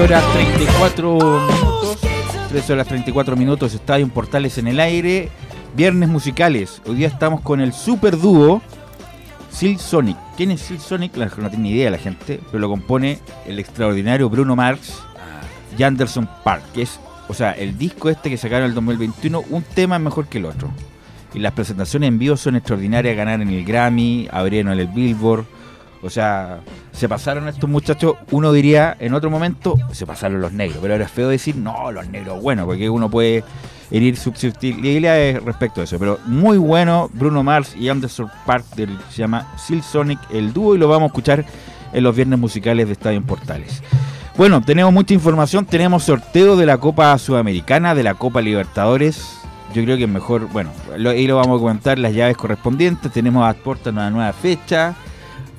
Horas 34 minutos. 13 horas 34 minutos, Estadio en Portales en el aire. Viernes musicales. Hoy día estamos con el super dúo Sil Sonic. ¿Quién es Sil Sonic? No tiene ni idea la gente, pero lo compone el extraordinario Bruno Marx y Anderson Park, que es, o sea, el disco este que sacaron en el 2021, un tema mejor que el otro. Y las presentaciones en vivo son extraordinarias, ganar en el Grammy, abrieron el Billboard o sea, se pasaron estos muchachos, uno diría en otro momento, se pasaron los negros, pero es feo decir, no, los negros, bueno, porque uno puede herir substituibilidades respecto a eso. Pero muy bueno, Bruno Mars y Anderson Park, del, se llama Sil Sonic, el dúo, y lo vamos a escuchar en los viernes musicales de Estadio Portales. Bueno, tenemos mucha información, tenemos sorteo de la Copa Sudamericana, de la Copa Libertadores. Yo creo que es mejor, bueno, ahí lo vamos a comentar, las llaves correspondientes. Tenemos a Porta una nueva fecha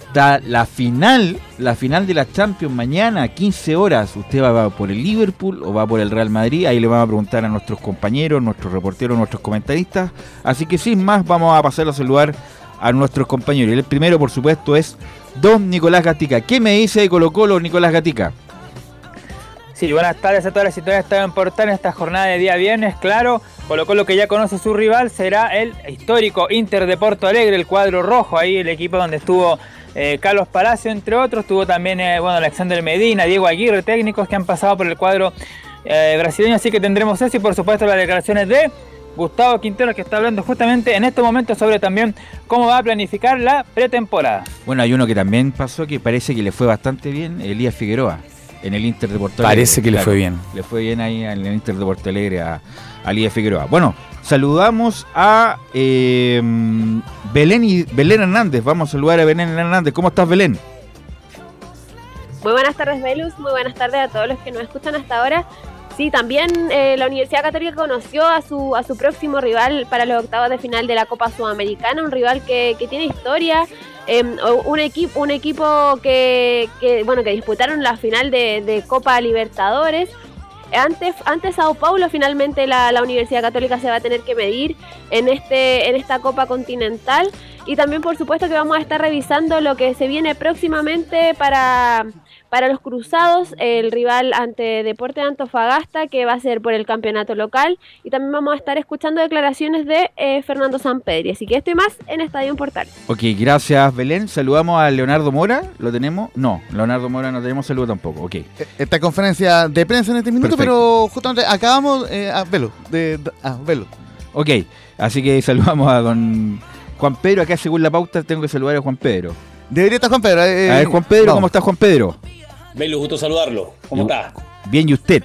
está la final, la final de la Champions mañana, 15 horas. Usted va, por el Liverpool o va por el Real Madrid. Ahí le vamos a preguntar a nuestros compañeros, nuestros reporteros, nuestros comentaristas. Así que sin más, vamos a pasar a saludar a nuestros compañeros. El primero, por supuesto, es Don Nicolás Gatica. ¿Qué me dice de Colo Colo, Nicolás Gatica? Sí, buenas tardes a todas las situaciones que están por en esta jornada de día viernes. Claro, Colo Colo que ya conoce su rival será el histórico Inter de Porto Alegre, el cuadro rojo, ahí el equipo donde estuvo eh, Carlos Palacio, entre otros. Tuvo también eh, bueno, Alexander Medina, Diego Aguirre, técnicos que han pasado por el cuadro eh, brasileño. Así que tendremos eso y por supuesto las declaraciones de Gustavo Quintero que está hablando justamente en este momento sobre también cómo va a planificar la pretemporada. Bueno, hay uno que también pasó que parece que le fue bastante bien, Elías Figueroa, en el Inter de Porto Alegre. Parece que le fue bien. Le fue bien ahí en el Inter de Porto Alegre a, a Elías Figueroa. Bueno, Saludamos a eh, Belén, Belén Hernández. Vamos a saludar a Belén Hernández. ¿Cómo estás, Belén? Muy buenas tardes, Velus. Muy buenas tardes a todos los que nos escuchan hasta ahora. Sí, también eh, la Universidad Católica conoció a su, a su próximo rival para los octavos de final de la Copa Sudamericana, un rival que, tiene historia, em, un, equipo un equipo que, bueno, que disputaron la final de Copa Libertadores antes, antes Sao Paulo finalmente la, Universidad Católica se va a tener que medir en, este, en esta Copa Continental. Y también, por supuesto, que vamos a estar revisando lo que se viene próximamente para, para los cruzados, el rival ante Deporte de Antofagasta, que va a ser por el campeonato local. Y también vamos a estar escuchando declaraciones de eh, Fernando Sampedri. Así que estoy más en Estadio Portal. Ok, gracias Belén. Saludamos a Leonardo Mora. ¿Lo tenemos? No, Leonardo Mora no tenemos saludo tampoco. Ok. Esta conferencia de prensa en este minuto, Perfecto. pero justamente acabamos. Eh, a velo. De, de- ah, velo. Ok, así que saludamos a don Juan Pedro. Acá, según la pauta, tengo que saludar a Juan Pedro. Debería estar Juan Pedro. eh, A ver, Juan Pedro, vamos. ¿cómo está Juan Pedro? Belu, gusto saludarlo. ¿Cómo está? Bien, ¿y usted?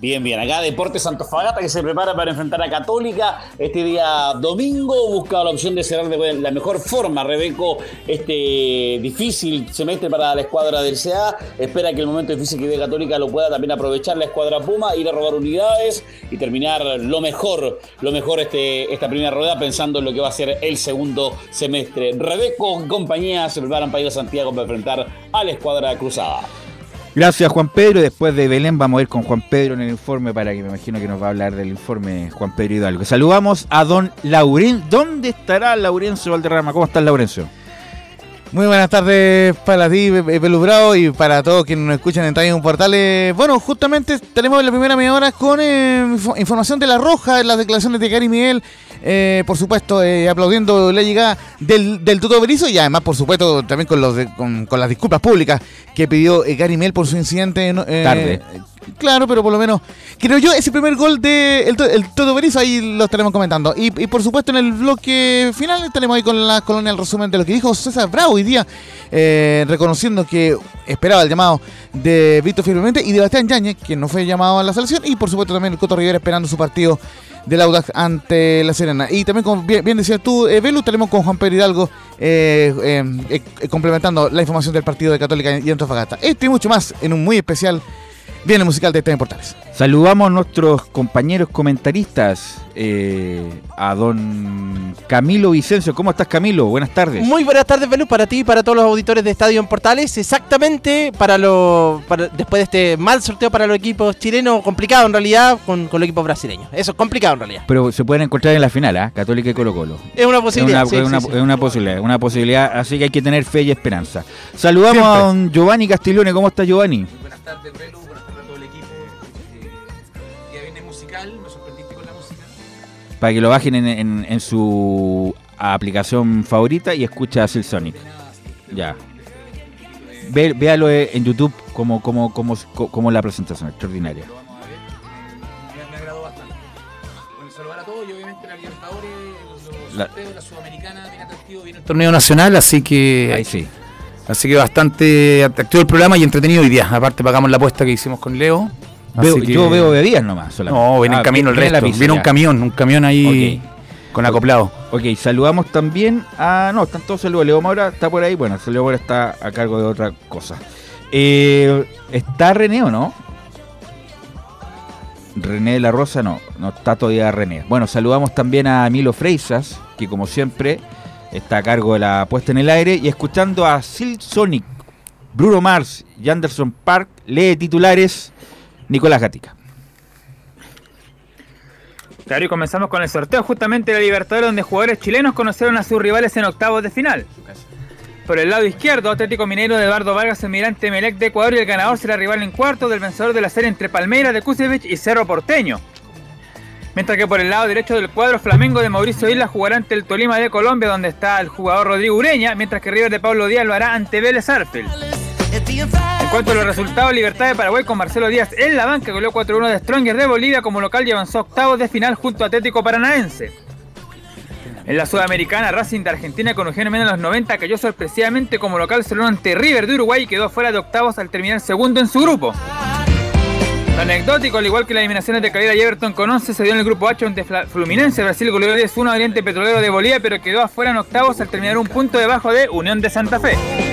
Bien, bien. Acá Deportes Antofagasta que se prepara para enfrentar a Católica este día domingo. Busca la opción de cerrar de la mejor forma, Rebeco, este difícil semestre para la escuadra del CA. Espera que el momento difícil que vive Católica lo pueda también aprovechar la escuadra Puma, ir a robar unidades y terminar lo mejor, lo mejor este, esta primera rueda pensando en lo que va a ser el segundo semestre. Rebeco y compañía se preparan para ir a Santiago para enfrentar a la escuadra cruzada. Gracias, Juan Pedro. Después de Belén vamos a ir con Juan Pedro en el informe para que me imagino que nos va a hablar del informe Juan Pedro Hidalgo. Saludamos a don Lauren. ¿Dónde estará Laurencio Valderrama? ¿Cómo estás, Laurencio? Muy buenas tardes para ti, Bravo, y para todos quienes nos escuchan en Time Portales. Bueno, justamente tenemos la primera media hora con eh, info- información de La Roja, las declaraciones de Gary Miguel, eh, por supuesto, eh, aplaudiendo la llegada del, del Toto Berizzo y además, por supuesto, también con, los de- con, con las disculpas públicas que pidió eh, Gary Miguel por su incidente. Eh, Tarde. Claro, pero por lo menos, creo yo, ese primer gol de el, el Toto Berizzo, ahí lo estaremos comentando. Y, y por supuesto en el bloque final estaremos ahí con la colonia el resumen de lo que dijo César Bravo día, eh, reconociendo que esperaba el llamado de Víctor Firmemente y de Bastián Yañez, quien no fue llamado a la selección, y por supuesto también el Coto Rivera esperando su partido del Audax ante la Serena. Y también, como bien, bien decías tú, eh, Belu, tenemos con Juan Pedro Hidalgo eh, eh, eh, complementando la información del partido de Católica y Antofagasta. Este y mucho más en un muy especial Viene musical de Estadio Portales. Saludamos a nuestros compañeros comentaristas, eh, a don Camilo Vicencio. ¿Cómo estás, Camilo? Buenas tardes. Muy buenas tardes, Belú, para ti y para todos los auditores de Estadio en Portales. Exactamente para lo para- después de este mal sorteo para los equipos chilenos, complicado en realidad, con, con los equipos brasileños. Eso es complicado en realidad. Pero se pueden encontrar en la final, ¿ah? Católica y Colo Colo. Es una Es posibilidad. una, sí, es sí, una- sí. es una posibilidad, una posibilidad, así que hay que tener fe y esperanza. Saludamos a don Giovanni Castiglione, ¿cómo está Giovanni? Buenas tardes, Belu. Para que lo bajen en, en- en su aplicación favorita y escucha a Sil Sonic. Ya. Ve- véalo eh, en YouTube como, como, como, como la presentación, extraordinaria. Lo vamos a ver. Me, me agradó bastante. Bueno, saludar a todos y obviamente la la Sudamericana, bien atractivo. Viene el torneo nacional, así que. Ahí sí. Así que bastante atractivo el programa y entretenido hoy día. Aparte, pagamos la apuesta que hicimos con Leo. Veo- Así que- Yo veo bebidas nomás solamente. No, viene Ah, en camino el resto. pizza, viene un camión, un camión ahí con acoplado. Ok, saludamos también a. No, están todos saludos. Leo Maura está por ahí. Bueno, Leo Maura está a cargo de otra cosa. Eh, ¿Está René o no? René de la Rosa no, no está todavía René. Bueno, saludamos también a Milo Freisas, que como siempre está a cargo de la puesta en el aire. Y escuchando a Sil Sonic, Bruno Mars y Anderson Park, lee titulares Nicolás Gatica. Claro, y comenzamos con el sorteo justamente de la Libertadores, donde jugadores chilenos conocieron a sus rivales en octavos de final. Por el lado izquierdo, Atlético Mineiro de Eduardo Vargas, Almirante Melec de Ecuador y el ganador será rival en cuarto del vencedor de la serie entre Palmeiras de Kusevich y Cerro Porteño. Mientras que por el lado derecho del cuadro Flamengo de Mauricio Isla jugará ante el Tolima de Colombia, donde está el jugador Rodrigo Ureña, mientras que River de Pablo Díaz lo hará ante Vélez Arfield. En cuanto a los resultados, Libertad de Paraguay con Marcelo Díaz en la banca goleó 4-1 de Stronger de Bolivia como local y avanzó octavos de final junto a Atlético Paranaense. En la Sudamericana, Racing de Argentina con Eugenio Mena en los 90 cayó sorpresivamente como local solo ante River de Uruguay y quedó fuera de octavos al terminar segundo en su grupo. Lo anecdótico, al igual que las eliminaciones de Calera y Everton con 11, se dio en el grupo H ante Fluminense. Brasil goleó 10-1 a Oriente Petrolero de Bolivia, pero quedó afuera en octavos al terminar un punto debajo de Unión de Santa Fe.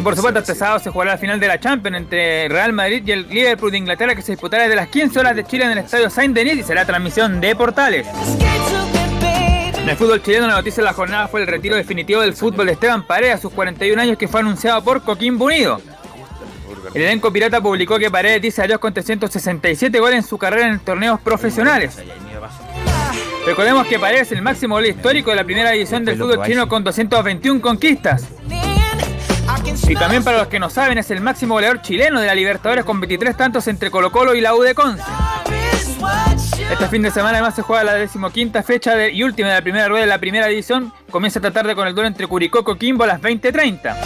Y por supuesto, este sábado se jugará la final de la Champions entre Real Madrid y el Liverpool de Inglaterra que se disputará desde las 15 horas de Chile en el estadio Saint-Denis y será transmisión de Portales. En el fútbol chileno la noticia de la jornada fue el retiro definitivo del fútbol de Esteban Paredes a sus 41 años que fue anunciado por Coquimbo Unido. El elenco pirata publicó que Paredes dice adiós con 367 goles en su carrera en torneos profesionales. Recordemos que Paredes es el máximo gol histórico de la primera división del fútbol chino con 221 conquistas. Y también para los que no saben, es el máximo goleador chileno de la Libertadores con 23 tantos entre Colo Colo y la U de Conce. Este fin de semana además se juega la decimoquinta fecha y última de la primera rueda de la primera división. Comienza esta tarde con el duelo entre Curicó y Coquimbo a las 20.30.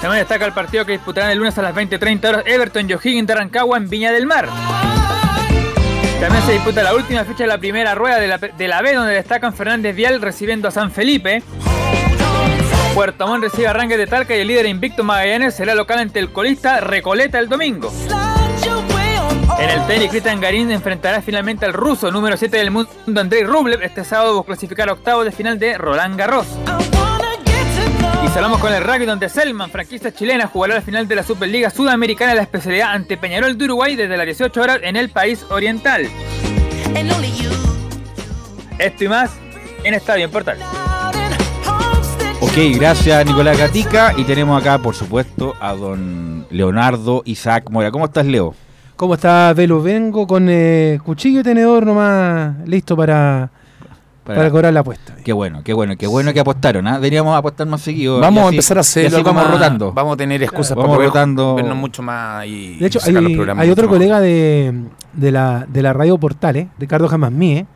También destaca el partido que disputarán el lunes a las 20.30 horas Everton y O'Higgins de Rancagua en Viña del Mar. También se disputa la última fecha de la primera rueda de la, de la B, donde destacan Fernández Vial recibiendo a San Felipe. Puerto Montt recibe a Rangers de Talca y el líder invicto Magallanes será local ante el colista Recoleta el domingo. En el tenis, Cristian Garín enfrentará finalmente al ruso número 7 del mundo, Andrei Rublev, este sábado por clasificar octavos de final de Roland Garros. Y cerramos con el rugby donde Selman, franquicia chilena, jugará la final de la Superliga Sudamericana de la especialidad ante Peñarol de Uruguay desde las 18 horas en el país oriental. Esto y más en Estadio Portal. Ok, gracias Nicolás Gatica. Y tenemos acá, por supuesto, a don Leonardo Isaac Mora. ¿Cómo estás, Leo? ¿Cómo está Velo? Vengo con eh, cuchillo y tenedor nomás listo para, para, cobrar la apuesta. Qué bueno, qué bueno, qué bueno que apostaron. ¿ah? Deberíamos apostar más seguido. Vamos a empezar a y hacer así algo vamos más- rotando. Vamos a tener excusas Vamos para poder rotando. vernos mucho más y De hecho, sacar los hay, programas hay otro colega de, de, la, de la radio Portales, Ricardo Jamasmie,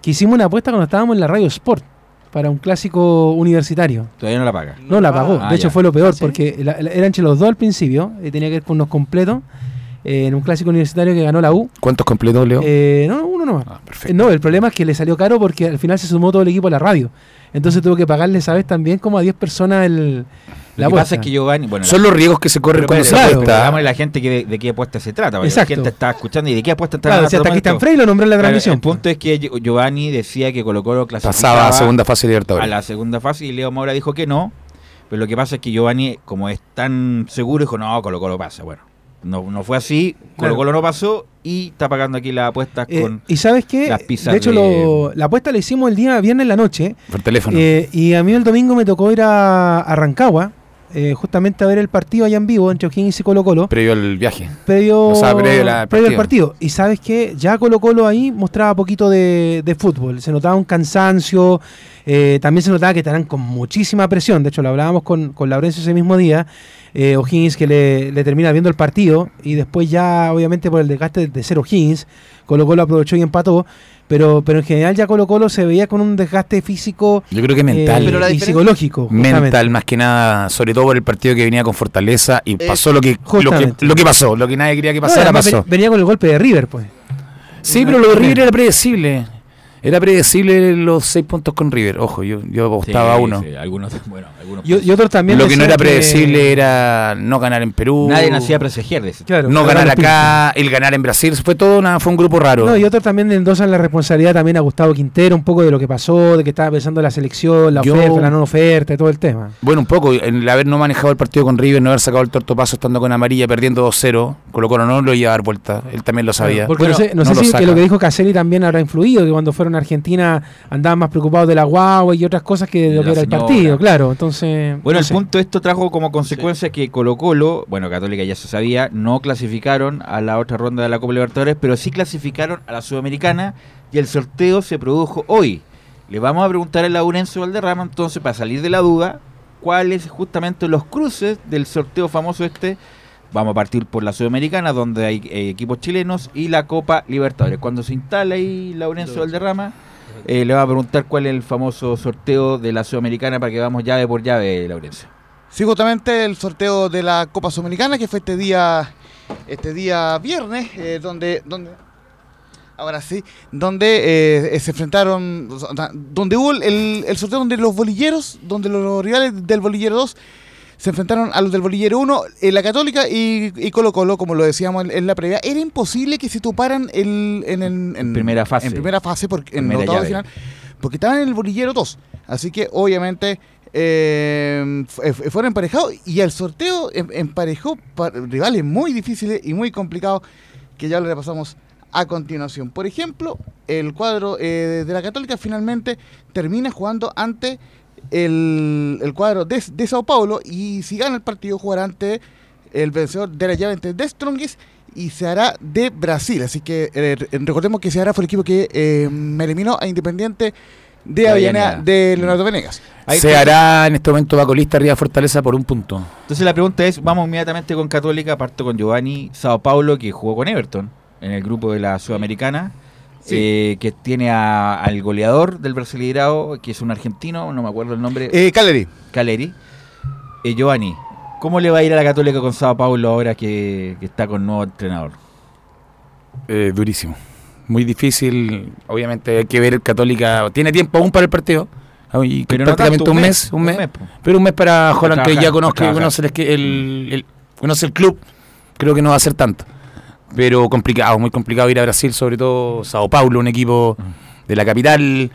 que hicimos una apuesta cuando estábamos en la radio Sport para un clásico universitario. Todavía no la paga. No la pagó, Ah, de hecho ya. fue lo peor, porque la- la- eran entre los dos al principio, y tenía que ver con unos completos, eh, en un clásico universitario que ganó la U. ¿Cuántos completos, Leo? Eh, no, uno nomás. Ah, Eh, perfecto. No, el problema es que le salió caro porque al final se sumó todo el equipo a la radio. Entonces tuvo que pagarle, ¿sabes? También como a 10 personas el, Lo la que pasa es que Giovanni. Bueno, Son los riesgos que se corren cuando se claro, apuesta. Digámosle a la gente que de, de qué apuesta se trata. porque Exacto. La gente está escuchando y de qué apuesta está Claro, si hasta Cristian Frey lo nombró en la Claro, transmisión. el punto es que Gio- Giovanni decía que Colo Colo clasificaba Pasaba a segunda fase de a Libertadores. la segunda fase y Leo Mora dijo que no. Pero lo que pasa es que Giovanni, como es tan seguro, dijo, no, Colo Colo pasa. Bueno, no, no fue así. Colo Claro. Colo no pasó y está pagando aquí las apuestas Eh, con... y sabes qué? las pizzas De hecho, de- lo- la apuesta la hicimos el día viernes en la noche. Por teléfono. eh, y a mí el domingo me tocó ir a, a Rancagua, eh, justamente a ver el partido allá en vivo entre O'Higgins y Colo Colo. previo al viaje. previo, O sea, previo a la- previo al partido. partido. Y sabes que ya Colo Colo ahí mostraba poquito de, de fútbol. Se notaba un cansancio. eh, también se notaba que estaban con muchísima presión. De hecho, lo hablábamos con, con Laurencio ese mismo día. Eh, O'Higgins que le, le termina viendo el partido. Y después ya, obviamente, por el desgaste de ser O'Higgins, Colo Colo aprovechó y empató. Pero, pero en general ya Colo Colo se veía con un desgaste físico Yo creo que eh, mental. Pero la y psicológico. justamente. mental más que nada, sobre todo por el partido que venía con Fortaleza y pasó lo que, lo que justamente. lo que pasó, lo que nadie quería que No, pasara además pasó. ven- venía con el golpe de River, pues. Sí, pero lo de River era predecible. Era predecible los seis puntos con River. Ojo, yo, yo apostaba a uno. sí, algunos, bueno, algunos Y, y otros también Lo que no era predecible era no ganar en Perú. Nadie nacía presagiar de. Claro, no ganar acá, el ganar en Brasil, fue todo una, fue un grupo raro. No, y otros también endosan la responsabilidad también a Gustavo Quintero, un poco de lo que pasó, de que estaba pensando la selección, la Yo- oferta, la no oferta y todo el tema. Bueno, un poco, el haber no manejado el partido con River, no haber sacado el tortopaso estando con amarilla, perdiendo 2-0, Colo Colo no lo iba a dar vuelta, él también lo sabía. Porque Bueno, no sé, no no sé lo si que lo que dijo Caselli también habrá influido, que cuando fueron Argentina andaban más preocupados de la guagua y otras cosas que de lo la que era el partido, claro. Entonces, Bueno, no el sé. punto esto trajo como consecuencia que Colo Colo, bueno, Católica ya se sabía, no clasificaron a la otra ronda de la Copa Libertadores, pero sí clasificaron a la Sudamericana y el sorteo se produjo hoy. Le vamos a preguntar a Laurencio Valderrama entonces, para salir de la duda, cuáles justamente los cruces del sorteo famoso este. Vamos a partir por la Sudamericana, donde hay eh, equipos chilenos, y la Copa Libertadores. Cuando se instala ahí Laurencio Valderrama, eh, le va a preguntar cuál es el famoso sorteo de la Sudamericana para que vamos llave por llave, Laurencio. Sí, justamente el sorteo de la Copa Sudamericana que fue este día este día viernes, eh, donde, donde ahora sí, donde eh, se enfrentaron, donde hubo el, el sorteo donde los bolilleros, donde los rivales del bolillero 2 se enfrentaron a los del bolillero 1, eh, la Católica y, y Colo Colo, como lo decíamos en, en la previa, era imposible que se toparan el, en, en- en- primera fase. En primera fase, porque, en Primera de final, porque estaban en el bolillero 2. Así que obviamente eh, fu- fu- fueron emparejados y el sorteo em- emparejó pa- rivales muy difíciles y muy complicados que ya lo repasamos a continuación. Por ejemplo, el cuadro eh, de la Católica finalmente termina jugando ante el, el cuadro de, de Sao Paulo y si gana el partido jugará ante el vencedor de la llave entre The Strongest y se hará de Brasil. Así que eh, recordemos que se hará fue el equipo que eh, me eliminó a Independiente de Avellaneda de Leonardo Venegas. Ahí Se está. hará en este momento Bacolista arriba de Fortaleza por un punto. Entonces la pregunta es, vamos inmediatamente con Católica, parto con Giovanni Sao Paulo, que jugó con Everton en el grupo de la Sudamericana, Sí. eh, que tiene a- al goleador del Brasileirao, que es un argentino, no me acuerdo el nombre, Eh, Caleri. Caleri. Eh, Giovanni, ¿cómo le va a ir a la Católica con Sao Paulo ahora que, que está con nuevo entrenador? Eh, durísimo. Muy difícil. Obviamente hay que ver el Católica. Tiene tiempo aún para el partido. Y Pero no prácticamente tanto, un mes, un mes. Pero un mes para Holland, que ya conozca, conoce el, el, el- conoce el club. Creo que no va a ser tanto. Pero complicado, muy complicado ir a Brasil, sobre todo Sao Paulo, un equipo de la capital.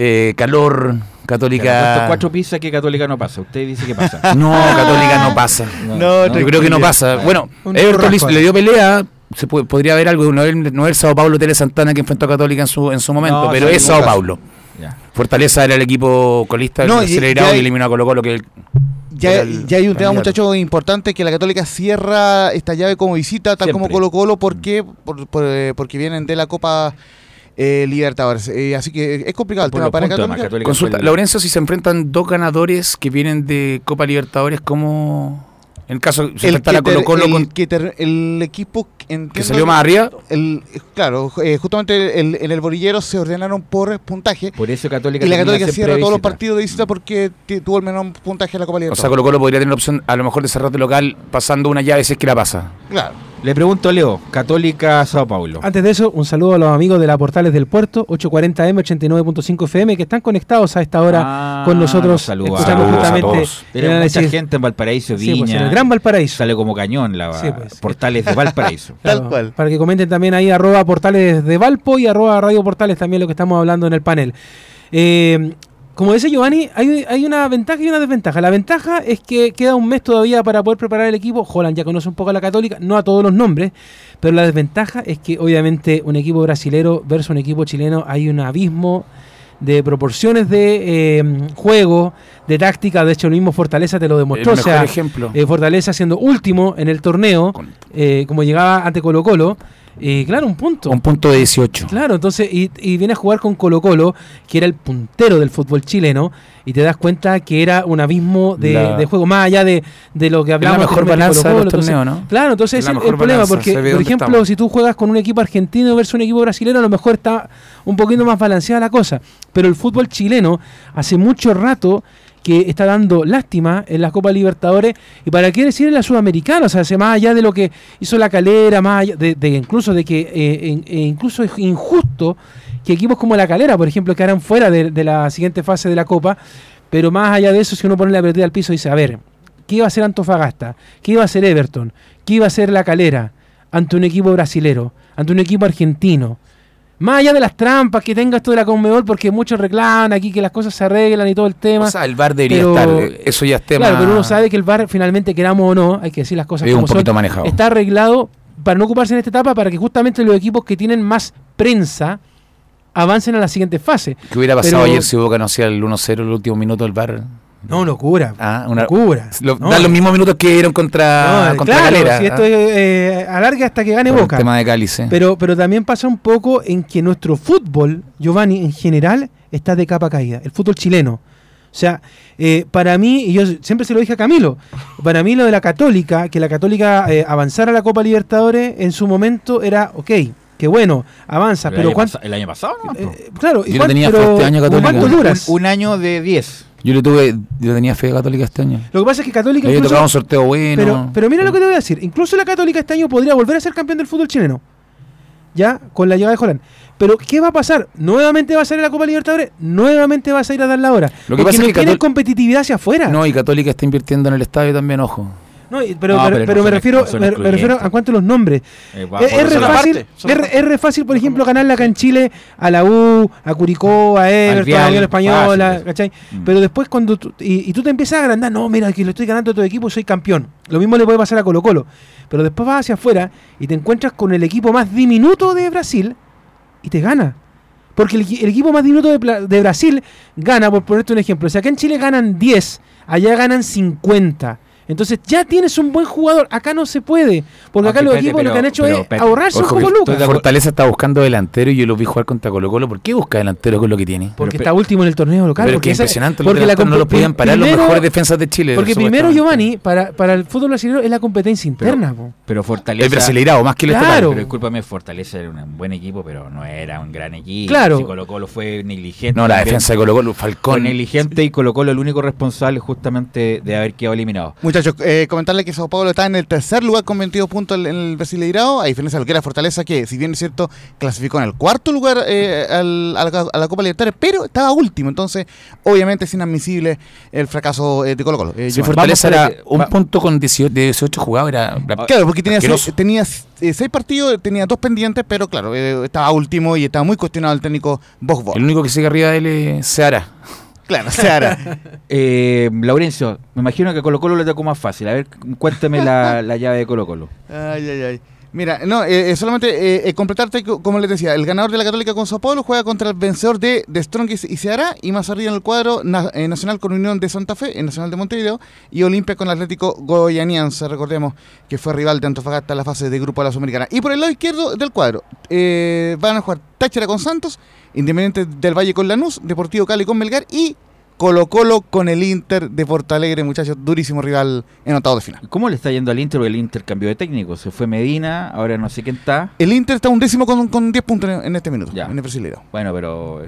eh, calor, Estos Católica. cuatro pizzas que Católica no pasa. Usted dice que pasa. No, Católica no pasa. No, Yo creo que no pasa. Bueno, Everton le- dio pelea. Se puede- podría haber algo. No es no es Sao Paulo Tele Santana que enfrentó a Católica en su, en su momento, No, pero sí, es Sao caso. Paulo. Ya. Fortaleza era el equipo colista No, del y- Celebrado ya y, hay- eliminó a Colo Colo que el- Ya, el ya hay un tema, muchachos, importante que la Católica cierra esta llave como visita, tal como. Colo Colo, ¿por qué? Por- por, eh, porque vienen de la Copa eh, Libertadores. Eh, así que es complicado el Por tema para Católica. Católica Consulta, el- Laurencio, si se enfrentan dos ganadores que vienen de Copa Libertadores, ¿cómo en el caso se El, que Colo Colo el con que el equipo que salió más arriba? el- claro, eh, justamente el- en el bolillero se ordenaron por puntaje Por eso Católica y la Católica cierra todos los partidos de visita porque tuvo el menor puntaje en la Copa O sea, Libertadores. Colo Colo podría tener la opción a lo mejor de cerrar de local pasando una llave si es que la pasa. claro. Le pregunto, Leo, Católica Sao Paulo. Antes de eso, un saludo a los amigos de la Portales del Puerto, 840M, 89.5 FM, que están conectados a esta hora Ah, con nosotros, saludos. escuchando Saludos a justamente todos. el Tenemos mucha gente en Valparaíso, Sí, Viña. pues, en el Gran Valparaíso. Sale como cañón la Sí, pues. portales de Valparaíso. Claro, Tal cual. Para que comenten también ahí arroba portales de Valpo y arroba radio portales también lo que estamos hablando en el panel. Eh, como dice Giovanni, hay, hay una ventaja y una desventaja. La ventaja es que queda un mes todavía para poder preparar el equipo. Holland ya conoce un poco a la católica, no a todos los nombres, pero la desventaja es que obviamente un equipo brasilero versus un equipo chileno hay un abismo de proporciones de eh, juego, de táctica. De hecho, el mismo Fortaleza te lo El demostró. mejor o sea, ejemplo. eh, Fortaleza siendo último en el torneo, eh, como llegaba ante Colo Colo, y claro, un punto. un punto de 18. Claro, entonces, y, y viene a jugar con Colo Colo, que era el puntero del fútbol chileno, y te das cuenta que era un abismo de, La- de juego, más allá de, de lo que hablamos mejor anteriormente de balanza de los entonces- torneos, ¿no? Claro, entonces Es la ese es el, mejor problema, balanza, porque, por ejemplo, estamos. si tú juegas con un equipo argentino versus un equipo brasileño, a lo mejor está un poquito más balanceada la cosa, pero el fútbol chileno hace mucho rato que está dando lástima en la Copa Libertadores y para qué decir en la Sudamericana, o sea, más allá de lo que hizo la calera, más allá de, de incluso de que eh, eh, incluso es injusto que equipos como la calera, por ejemplo, quedaran fuera de, la siguiente fase de la Copa, pero más allá de eso, si uno pone la pelota al piso y dice, a ver, ¿qué iba a hacer Antofagasta? ¿Qué iba a hacer Everton? ¿Qué iba a hacer la calera ante un equipo brasilero? Ante un equipo argentino? Más allá de las trampas que tenga esto de la Conmebol, porque muchos reclaman aquí que las cosas se arreglan y todo el tema. O sea, el VAR debería pero- estar. eh, Eso ya es tema. Claro, pero uno sabe que el VAR finalmente, queramos o no, hay que decir las cosas Es como un poquito son, manejado. está arreglado para no ocuparse en esta etapa, para que justamente los equipos que tienen más prensa avancen a la siguiente fase. ¿Qué hubiera pasado Pero- ayer si Boca no hacía el 1-0 el último minuto del VAR? No, locura. Ah, una- locura. Lo- No, dan los mismos minutos que dieron contra, no, contra claro, Calera. si esto ah, es, eh, alarga hasta que gane por el Boca. tema de Cáliz. eh. Pero, pero también pasa un poco en que nuestro fútbol, Giovanni, en general, está de capa caída. El fútbol chileno. O sea, eh, para mí, y yo siempre se lo dije a Camilo, para mí lo de la Católica, que la Católica eh, avanzara a la Copa Libertadores en su momento era, ok, qué bueno, avanza, el, pero año ¿cuánto? el año pasado, ¿no? eh, claro, Yo ¿y pero este año. ¿cuánto Un- duras? un, un año de 10. Yo le tuve, yo tenía fe a Católica este año. Lo que pasa es que Católica Le incluso- un sorteo bueno. Pero, pero mira lo que te voy a decir. Incluso la Católica este año podría volver a ser campeón del fútbol chileno. Ya, con la llegada de Holland. Pero, ¿qué va a pasar? ¿Nuevamente va a salir a la Copa Libertadores? ¿Nuevamente vas a ir a dar la hora? Lo que Porque pasa no es que tienen competitividad hacia afuera. No, y Católica está invirtiendo en el estadio también, ojo. No, y- pero, No, pero, pero pero no me refiero, me, me a cuánto los nombres. Eh, Es, re la- fácil, parte, es, aparte. es re fácil, por ejemplo, ganarla acá en Chile a la U, a Curicó, a Everton, a Unión Española, fácil. ¿cachai? Mm. Pero después cuando tú, y, y tú te empiezas a agrandar, no, mira, que lo estoy ganando a todo equipo, soy campeón. Lo mismo le puede pasar a Colo Colo. Pero después vas hacia afuera y te encuentras con el equipo más diminuto de Brasil y te gana. Porque el, equi- el equipo más diminuto de, de Brasil gana, por ponerte un ejemplo. O sea, acá en Chile ganan 10, allá ganan 50. Entonces ya tienes un buen jugador. Acá no se puede. Porque acá los espérate, equipos lo que han hecho pero, es ahorrarse un poco lucas. la Fortaleza está buscando delantero y yo lo vi jugar contra Colo Colo. ¿Por qué busca delantero con lo que tiene? Porque Pero- está último en el torneo local. Pero porque que esa- impresionante, porque los la no lo podían parar los mejores defensas de Chile. Porque primero. Giovanni, para, para el fútbol brasileño es la competencia interna. Pero Fortaleza. El brasileirao, más que el Claro. estatal. Pero discúlpame, Fortaleza era un buen equipo, pero no era un gran equipo. Claro. Si Colo Colo fue negligente. No, la defensa de Colo Colo, Fue Falcón. negligente y Colo Colo el único responsable justamente de haber quedado eliminado. Muchachos, eh, comentarle que Sao Paulo está en el tercer lugar con 22 puntos en en el Brasileirao, a diferencia de lo que era Fortaleza, que si bien es cierto, clasificó en el cuarto lugar eh, al- a, la, a la Copa Libertadores, pero estaba último, entonces obviamente es inadmisible el fracaso eh, de Colo Colo. Eh, Si Fortaleza era que- un va- punto con 18, de 18 jugados, era Claro, porque tenía, seis, tenía eh, seis partidos, tenía dos pendientes, pero claro, eh, estaba último y estaba muy cuestionado el técnico Bosbo. el único que sigue arriba de él es Seara. Claro, Seara. Eh, Laurencio, me imagino que a Colo Colo le tocó más fácil. A ver, cuéntame la, la llave de Colo Colo. Ay, ay, ay. Mira, no, eh, eh, solamente eh, eh, completarte, co- como les decía, el ganador de la Católica con Sao Paulo juega contra el vencedor de, de Strongest y Ceará, y más arriba en el cuadro eh, Nacional con Unión de Santa Fe, el Nacional de Montevideo, y Olimpia con Atlético Goianiense, recordemos que fue rival de Antofagasta en la fase de grupo de la Sudamericana. Y por el lado izquierdo del cuadro, van a jugar Táchira con Santos, Independiente del Valle con Lanús, Deportivo Cali con Melgar y Colo Colo con el Inter de Porto Alegre, muchachos, durísimo rival en octavo de final. ¿Cómo le está yendo al Inter? Porque el Inter cambió de técnico. Se fue Medina, ahora no sé quién está. El Inter está un décimo con, con 10 puntos en, en este minuto, Ya. en el Brasileirao. Bueno, pero.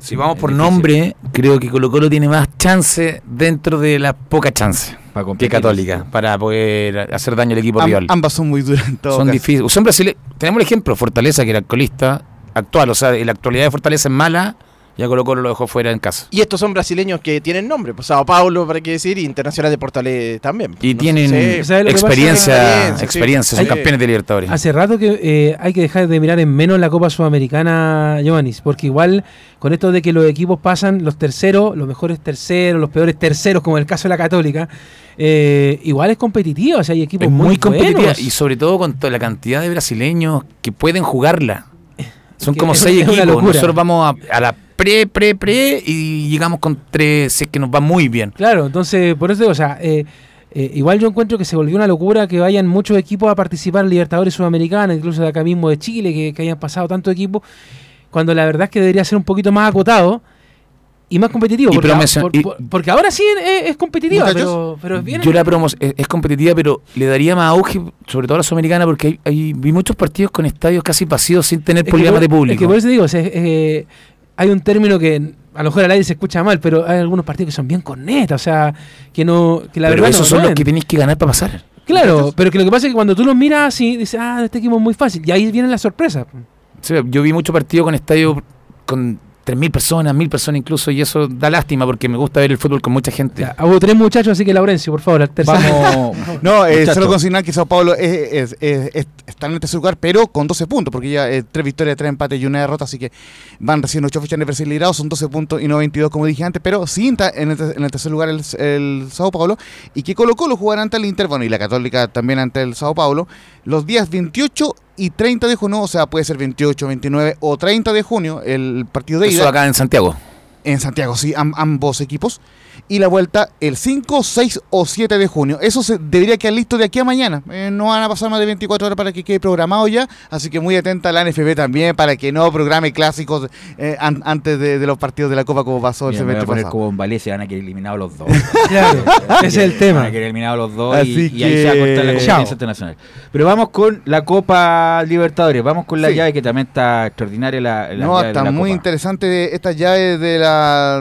Si vamos por difícil nombre, creo que Colo Colo tiene más chance dentro de la poca chance para que. Católica para poder hacer daño al equipo Am- rival. ambas son muy duras en todo Son difíciles. Son brasileños. Tenemos el ejemplo, Fortaleza, que era alcoholista actual, o sea, la actualidad de Fortaleza es mala, ya Colo Colo lo dejó fuera en casa. Y estos son brasileños que tienen nombre, pues Sao Paulo, para qué decir, y Internacional de Porto Alegre también. Y No tienen experiencia, Experiencia, experiencia, sí. son campeones de Libertadores. Hace rato que eh, hay que dejar de mirar en menos la Copa Sudamericana, Giovannis, porque igual con esto de que los equipos pasan los terceros, los mejores terceros, los peores terceros, como en el caso de la Católica, eh, igual es competitivo, o sea, hay equipos Es muy competitiva buenos. y sobre todo con toda la cantidad de brasileños que pueden jugarla. Son como seis equipos. Nosotros vamos a, a la pre, pre, pre y llegamos con tres, si es que nos va muy bien. Claro, entonces, por eso digo, o sea, eh, eh, igual yo encuentro que se volvió una locura que vayan muchos equipos a participar en Libertadores Sudamericana, incluso de acá mismo de Chile, que, que hayan pasado tantos equipos, cuando la verdad es que debería ser un poquito más acotado y más competitivo. Y Porque, promoción- por- y- por- porque ahora sí es, es competitiva, pero, pero es bien. Yo la promo es, es competitiva, pero le daría más auge, sobre todo a la Sudamericana, porque hay, hay- vi muchos partidos con estadios casi vacíos sin tener problemas de Es que público. por eso digo, o sea, eh, hay un término que a lo mejor al aire se escucha mal, pero hay algunos partidos que son bien cornetas, o sea, que no, que la pero verdad esos no son los que tenéis que ganar para pasar. Claro, pero que lo que pasa es que cuando tú los miras así, dices, ah, este equipo es muy fácil, y ahí vienen las sorpresas. O sea, yo vi muchos partidos con estadios con 3.000 personas, 1.000 personas incluso, y eso da lástima porque me gusta ver el fútbol con mucha gente. Ya, hubo tres muchachos, así que Laurencio, por favor, al tercer. Vamos. No, eh, solo consignar que Sao Paulo es, es- es- es- está en el tercer lugar, pero con 12 puntos, porque ya eh, tres victorias, tres empates y una derrota, así que van recién 8 fechas en el Brasileirao, son 12 puntos y no 22, como dije antes, pero sí está en el, ter- en el tercer lugar el, el Sao Paulo, y que Colo Colo jugará ante el Inter, bueno, y la Católica también ante el Sao Paulo, los días 28 y 30 de junio, o sea, puede ser 28, 29 o 30 de junio, el partido de Eso ida acá en Santiago. En Santiago, sí, am- ambos equipos. Y la vuelta el 5, 6 o 7 de junio. Eso se debería quedar listo de aquí a mañana. Eh, no van a pasar más de 24 horas para que quede programado ya. Así que muy atenta a la NFB también para que no programe clásicos eh, an- antes de, de los partidos de la Copa como pasó el Mira, semestre pasado. como en Valencia, van a quedar eliminados los dos. Claro, ese es el tema. Van a quedar eliminados los dos Así y, y ahí se va a cortar la que- competencia internacional. Pero vamos con la Copa Libertadores, vamos con la Sí. llave que también está extraordinaria. La, la No, está muy Copa. interesante esta llave de la,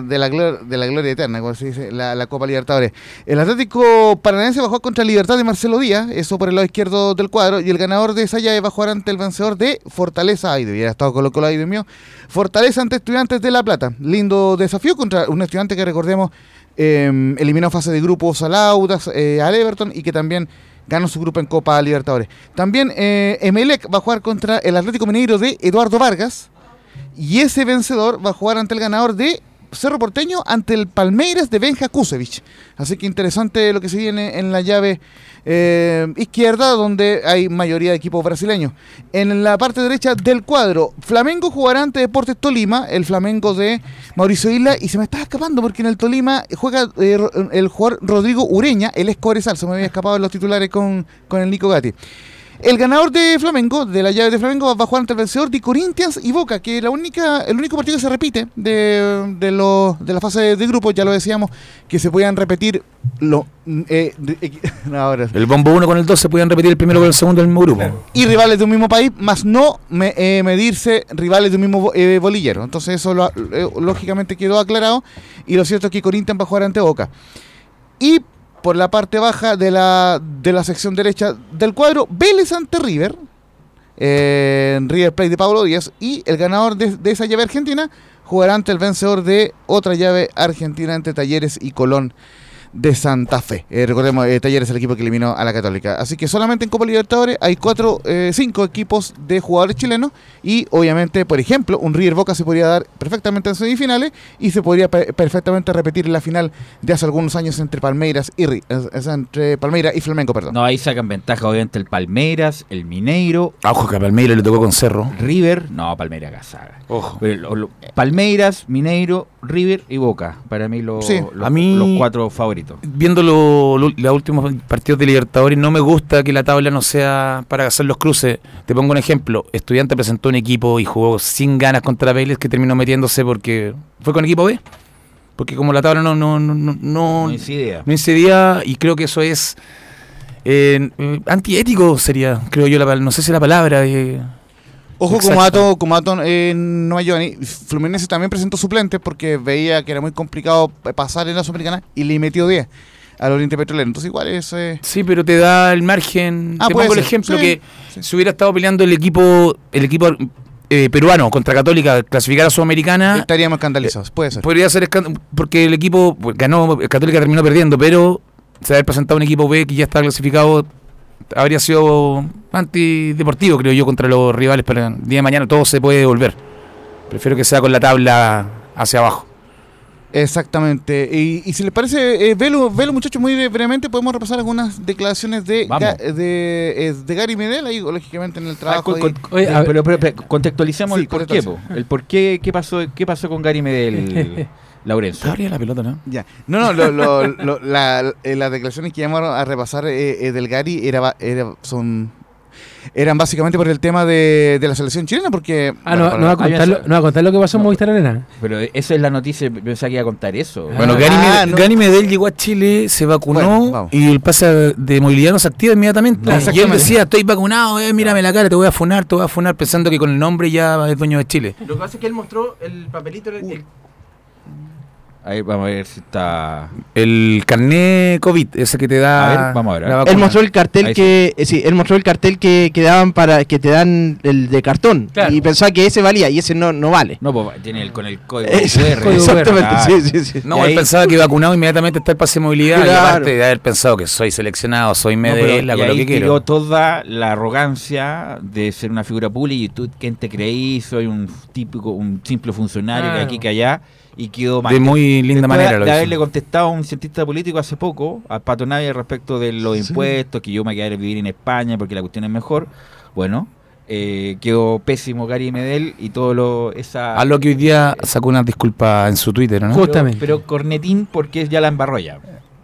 de la, de gloria eterna, como se dice, la, Copa Libertadores. El Atlético Paranaense va a jugar contra Libertad de Marcelo Díaz, eso por el lado izquierdo del cuadro, y el ganador de esa llave va a jugar ante el vencedor de Fortaleza. Ay, debiera estado Colo Colo Dios mío. Fortaleza ante Estudiantes de La Plata. Lindo desafío contra un estudiante que recordemos eh, eliminó fase de grupos al Audax, eh, al Everton y que también ganó su grupo en Copa Libertadores. También eh, Emelec va a jugar contra el Atlético Mineiro de Eduardo Vargas. Y ese vencedor va a jugar ante el ganador de Cerro Porteño ante el Palmeiras de Benja Kusevich. Así que interesante lo que se viene en la llave eh, izquierda, donde hay mayoría de equipos brasileños. En la parte derecha del cuadro, Flamengo jugará ante Deportes Tolima, el Flamengo de Mauricio Isla, y se me está escapando porque en el Tolima juega eh, el jugador Rodrigo Ureña, el ex se me había escapado en los titulares con, con el Nico Gatti. El ganador de Flamengo, de la llave de Flamengo, va a jugar ante el vencedor de Corinthians y Boca, que la única, el único partido que se repite de, de, lo- de la fase de grupo, ya lo decíamos, que se podían repetir lo, eh, ahora, El bombo 1 con el 2 se podían repetir el primero con el segundo del mismo grupo. y rivales de un mismo país, más no me- eh, medirse rivales de un mismo eh, bolillero. Entonces eso lo- eh, lógicamente quedó aclarado y lo cierto es que Corinthians va a jugar ante Boca. Y por la parte baja de la, de la sección derecha del cuadro, Vélez ante River, eh, River Plate de Pablo Díaz, y el ganador de, de esa llave argentina jugará ante el vencedor de otra llave argentina entre Talleres y Colón de Santa Fe. Eh, recordemos, eh, Talleres es el equipo que eliminó a la Católica. Así que solamente en Copa Libertadores hay cuatro, eh, cinco equipos de jugadores chilenos y obviamente, por ejemplo, un River Boca se podría dar perfectamente en semifinales y se podría pe- perfectamente repetir la final de hace algunos años entre Palmeiras y entre Palmeiras y Flamengo, perdón. No, ahí sacan ventaja obviamente el Palmeiras, el Mineiro, Ah, Ojo que a Palmeiras le tocó con Cerro. River, no, Palmeiras Gazaga. Ojo. Pero lo- lo- Palmeiras, Mineiro, River y Boca. Para mí, lo- Sí, los, a mí- los cuatro favoritos. Viendo lo- lo- los últimos partidos de Libertadores, no me gusta que la tabla no sea para hacer los cruces. Te pongo un ejemplo. Estudiante presentó un equipo y jugó sin ganas contra Vélez que terminó metiéndose porque fue con equipo B. Porque como la tabla no, no, no, no, no- idea. no incidía y creo que eso es eh, eh, antiético sería, creo yo, la, no sé si la palabra. eh, Ojo, Exacto. Comato, Comato eh, no Fluminense también presentó suplentes porque veía que era muy complicado pasar en la Sudamericana y le metió 10 al Oriente Petrolero. Entonces igual es... eh, Sí, pero te da el margen. Ah, te pongo el ejemplo sí, que sí. si hubiera estado peleando el equipo el equipo eh, peruano contra Católica clasificar a Sudamericana, estaríamos escandalizados, puede ser. podría ser porque el equipo pues, ganó, Católica terminó perdiendo, pero se haber presentado un equipo B que ya está clasificado habría sido antideportivo, creo yo, contra los rivales, pero el día de mañana todo se puede devolver. Prefiero que sea con la tabla hacia abajo. Exactamente. Y, y si les parece, eh, velo, velo muchachos, muy brevemente, podemos repasar algunas declaraciones de. Ga- de, eh, de Gary Medel, ahí lógicamente en el Ah, trabajo. con- con- Oye, pero, pero- pero contextualicemos Sí, el por qué, el por qué, qué pasó, qué pasó con Gary Medel, Laurencio. Abría la pelota, ¿no? Ya. No, no, lo- lo- lo- la- eh, las declaraciones que llamaron a repasar eh, eh, del Gary era, ba- era- son, eran básicamente por el tema de, de la selección chilena, porque... Ah, bueno, no, no, va a contar, lo- eso. no va a contar lo que pasó en Movistar Arena. Pero esa es la noticia, yo pensaba que iba a contar eso. Bueno, Ah, Gary, Medel, no. Gary Medel llegó a Chile, se vacunó Bueno, y el pase de movilidad no se activa inmediatamente. No, y él decía, estoy vacunado, eh, mírame la cara, te voy a funar, te voy a funar, pensando que con el nombre ya es dueño de Chile. Lo que pasa es que él mostró el papelito. el- Ahí vamos a ver si está... El carné COVID, ese que te da A ver, vamos a ver, a la ver. Él mostró el cartel Ahí que eh, sí, él mostró el cartel que, que daban para que te dan el de cartón Claro. y pensaba que ese valía y ese no no vale. No, pues tiene el, con el código QR. exactamente, sí, sí, sí. No, Y él pensaba que vacunado inmediatamente está el pase de movilidad. Y Claro. aparte de haber pensado que soy seleccionado, soy No, Medel, y hago lo que quiero. toda la arrogancia de ser una figura pública y tú, ¿quién te creí? Soy un típico, un simple funcionario que Claro. aquí que allá y quedó mal. De muy linda Después manera de, lo de hizo. haberle contestado a un cientista político hace poco, a Pato Navia, respecto de los Sí. impuestos, que yo me quedaré a vivir en España porque la cuestión es mejor. Bueno, eh, quedó pésimo Gary Medel y todo lo esa A lo que hoy día sacó unas disculpas en su Twitter, Justamente. pero cornetín porque ya la embarró ya.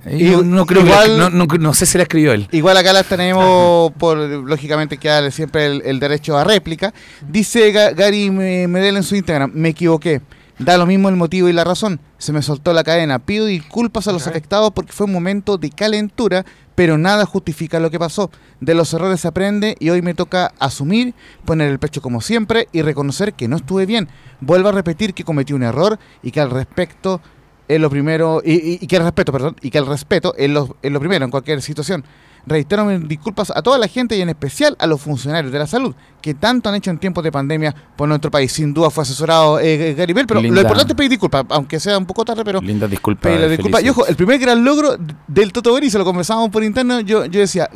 Y no, no creo que Igual- la- no, no- no sé si la escribió él. Igual acá las tenemos, por lógicamente que darle siempre el, el derecho a réplica. Dice Ga- Gary Me- Medel en su Instagram, me equivoqué. Da lo mismo el motivo y la razón. Se me soltó la cadena. Pido disculpas a los afectados porque fue un momento de calentura, pero nada justifica lo que pasó. De los errores se aprende y hoy me toca asumir, poner el pecho como siempre y reconocer que no estuve bien. Vuelvo a repetir que cometí un error y que al respecto es lo primero, y, y- y que el respeto, perdón, y que el respeto es lo, es lo primero en cualquier situación. Reitero mis disculpas a toda la gente y en especial a los funcionarios de la salud que tanto han hecho en tiempos de pandemia por nuestro país. Sin duda fue asesorado eh, Gary Bell, pero Linda. lo importante es pedir disculpas, aunque sea un poco tarde, pero Linda disculpa. pedir la disculpa. Y ojo, el primer gran logro del Toto Beri, se lo conversábamos por interno, yo, yo decía,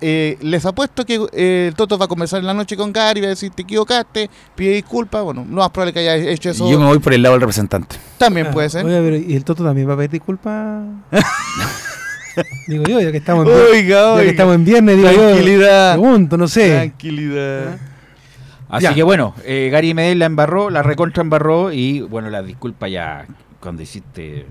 eh, les apuesto que eh, el Toto va a conversar en la noche con Gary, va a decir te equivocaste, pide disculpas. Bueno, lo más probable que haya hecho eso. Yo me voy por el lado del representante. También puede ser. Oiga, pero ¿y el Toto también va a pedir disculpas? digo yo, ya que estamos en, Oiga, ya que estamos en viernes, digo Tranquilidad. yo. Pregunto, no sé. Tranquilidad. Así Ya. que bueno, eh, Gary Medel la embarró, la recontra embarró y bueno, la disculpa ya cuando hiciste...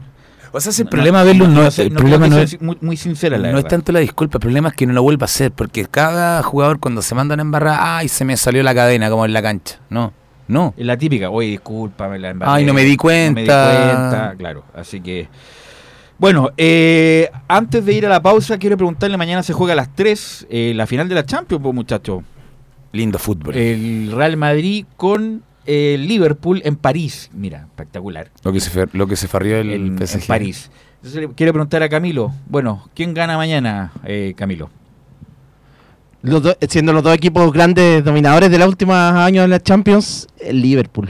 O sea, ese problema, Belus, no, sé, el problema no es, muy, muy sincera la no es tanto la disculpa, el problema es que no lo vuelva a hacer, porque cada jugador cuando se mandan a embarrar, ay, se me salió la cadena como en la cancha. No, no. Es la típica, oye, discúlpame, la embarré. Ay, no me di No me di cuenta. cuenta, claro. Así que. Bueno, eh, antes de ir a la pausa, quiero preguntarle: mañana se juega a las 3 eh, la final de la Champions, pues, muchachos. Lindo fútbol. El Real Madrid con el Liverpool en París. Mira, espectacular. lo, que se, lo que se farrió el en, en. París. Entonces le quiero preguntar a Camilo: bueno, ¿quién gana mañana, eh, Camilo? Los dos- siendo los dos equipos grandes dominadores de los últimos años en la Champions, el Liverpool.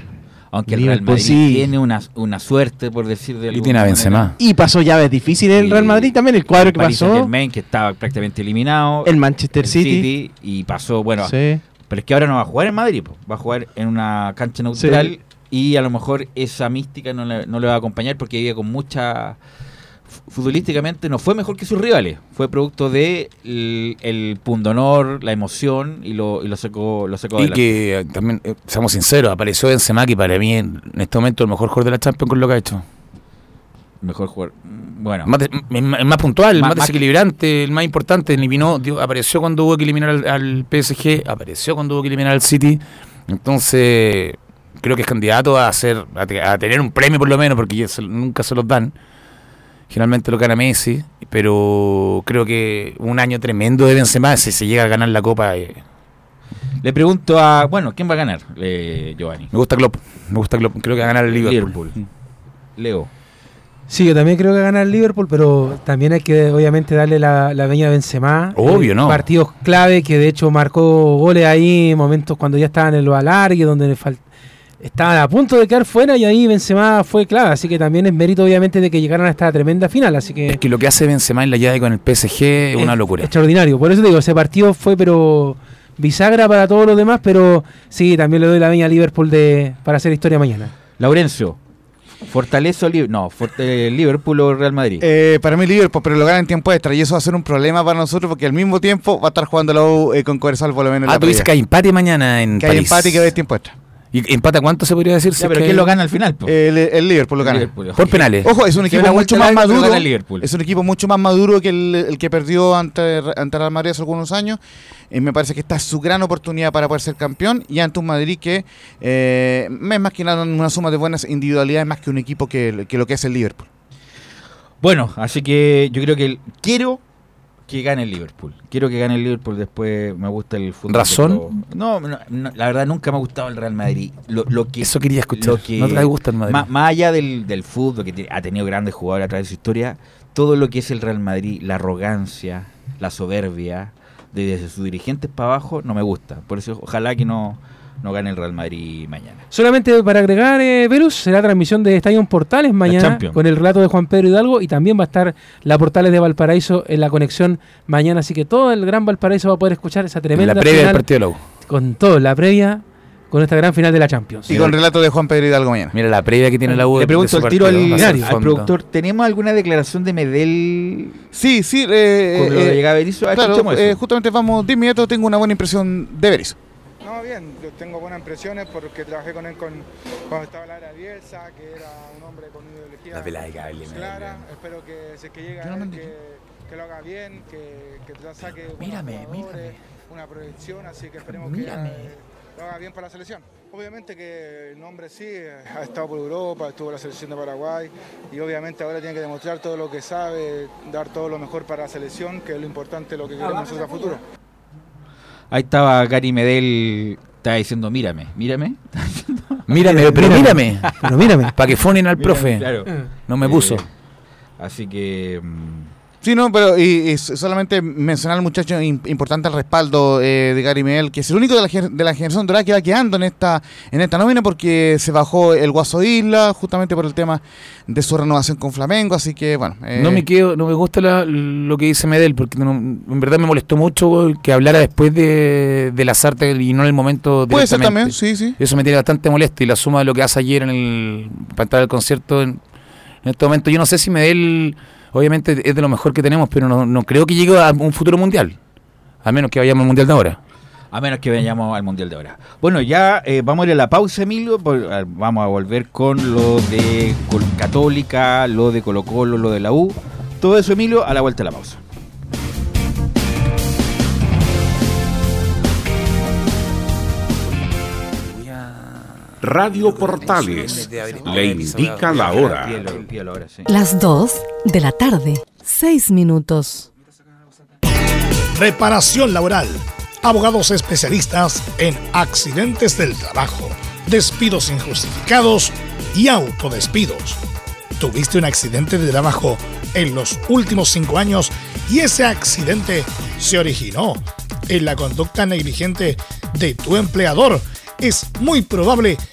Aunque el Real Madrid sí. tiene una, una suerte, por decir de Y tiene a manera. Benzema. Y pasó llaves difíciles el Real Madrid también, el cuadro el que Paris pasó. Saint-Germain, que estaba prácticamente eliminado. El Manchester el City. y pasó, bueno, Sí. pero es que ahora no va a jugar en Madrid, po, va a jugar en una cancha neutral y a lo mejor esa mística no le, no le va a acompañar porque vive con mucha futbolísticamente no fue mejor que sus rivales, fue producto de el, el pundonor, la emoción y lo, y lo secó, lo secó Y adelante. que eh, también, eh, seamos sinceros, apareció Benzema, que para mí en este momento el mejor jugador de la Champions con lo que ha hecho. mejor jugar. Bueno, Más de- el más puntual, el Más- desequilibrante, el más importante. Eliminó, dio- apareció cuando hubo que eliminar al, al PSG, apareció cuando hubo que eliminar al City. Entonces, creo que es candidato a hacer a, te- a tener un premio por lo menos, porque nunca se los dan. Generalmente lo gana Messi, pero creo que un año tremendo de Benzema, si se llega a ganar la Copa, eh, le pregunto a, bueno, ¿quién va a ganar? Eh, Giovanni. me gusta Klopp, me gusta Klopp, creo que va a ganar el Liverpool. Leo. Sí, yo también creo que gana el Liverpool, pero también hay que obviamente darle la, la veña a Benzema. Obvio, Eh, ¿no? Partidos clave que de hecho marcó goles ahí, momentos cuando ya estaban en los alargues, donde le fal- estaban a punto de quedar fuera y ahí Benzema fue clave. Así que también es mérito obviamente de que llegaran a esta tremenda final. Así que Es que lo que hace Benzema en la llave con el PSG es una locura. Extraordinario. Por eso te digo, ese partido fue pero bisagra para todos los demás, pero sí, también le doy la veña a Liverpool de, para hacer historia mañana. Laurencio. Fortaleza o Liverpool. No, Forte- Liverpool o Real Madrid. Eh, para mí Liverpool, pero lo gana en tiempo extra y eso va a ser un problema para nosotros porque al mismo tiempo va a estar jugando la U eh, con Coersal por lo menos en Ah, tú dices que hay empate mañana en que hay empate y que va a haber tiempo extra. ¿Y empate a cuánto se podría decir? si ya, es pero que ¿quién lo gana al final? po? El, el Liverpool lo gana. Liverpool. Por penales. Ojo, es un equipo mucho más maduro. Es un equipo mucho más maduro que el, el que perdió ante, ante Real Madrid hace algunos años. Y me parece que esta es su gran oportunidad para poder ser campeón. Y ante un Madrid que eh, es más que nada una suma de buenas individualidades más que un equipo que, que lo que es el Liverpool. Bueno, así que yo creo que el- quiero que gane el Liverpool. Quiero que gane el Liverpool. Después me gusta el fútbol. ¿Razón? No, no, no, la verdad nunca me ha gustado el Real Madrid. Lo, lo que, Eso quería escuchar. lo que- no te gusta el Madrid. Má- Más, allá del, del fútbol, que ha tenido grandes jugadores a través de su historia, todo lo que es el Real Madrid, la arrogancia, la soberbia, de- desde sus dirigentes para abajo, no me gusta. Por eso ojalá que no, no gane el Real Madrid mañana. Solamente para agregar, eh, Velus, será transmisión de Estadio Portales mañana con el relato de Juan Pedro Hidalgo y también va a estar la Portales de Valparaíso en la conexión mañana. Así que todo el Gran Valparaíso va a poder escuchar esa en tremenda la previa del partido de la U. con todo, la previa, con esta gran final de la Champions. Y con relato de Juan Pedro Hidalgo mañana. Mira la previa que tiene la U. Le de pregunto al tiro al, al productor, ¿tenemos alguna declaración de Medel Sí, sí. eh, con lo eh, de Berizzo? Ah, claro, eh, justamente vamos de inmediato. Tengo una buena impresión de Berizzo. No, bien, yo tengo buenas impresiones porque trabajé con él con, cuando estaba la era Bielsa, que era un hombre con ideología La pelada de clara. Espero que si es que llega no él, que, que lo haga bien, que, que tra- saque buenos Mírame, jugadores, una proyección, así que esperemos Mírame. que eh, lo haga bien para la selección. Obviamente que el nombre sí, ha estado por Europa, estuvo en la selección de Paraguay y obviamente ahora tiene que demostrar todo lo que sabe, dar todo lo mejor para la selección, que es lo importante, lo que queremos nosotros a futuro. Ahí estaba Gary Medel, estaba diciendo, mírame, mírame. Mírame, pero mírame. Pero mírame. Para que fonen al Mírame, profe. claro. No me Eh, puso. Así que. Sí, no, pero y, y solamente mencionar al muchacho im- importante el respaldo eh, de Gary Medel, que es el único de la, de la generación dorada que va quedando en esta en esta nómina porque se bajó el Guaso Isla justamente por el tema de su renovación con Flamengo, así que bueno. eh, No me quedo, no me gusta la- lo que dice Medel, porque no- en verdad me molestó mucho que hablara después de, de la Sarta y no en el momento Puede ser también, sí, sí. Eso me tiene bastante molesto y la suma de lo que hace ayer en el para entrar al concierto en, en este momento. Yo no sé si Medel, obviamente es de lo mejor que tenemos, pero no, creo que llegue a un futuro mundial. A menos que vayamos al mundial de ahora. A menos que vayamos al Mundial de ahora. Bueno, ya eh, vamos a ir a la pausa, Emilio. vamos a volver con lo de Católica, lo de Colo Colo, lo de la U. Todo eso, Emilio, a la vuelta de la pausa. Radio Portales le indica la hora. Las 2 de la tarde, 6 minutos. Reparación laboral. Abogados especialistas en accidentes del trabajo, despidos injustificados y autodespidos. ¿Tuviste un accidente de trabajo en los últimos cinco años y ese accidente se originó en la conducta negligente de tu empleador? Es muy probable que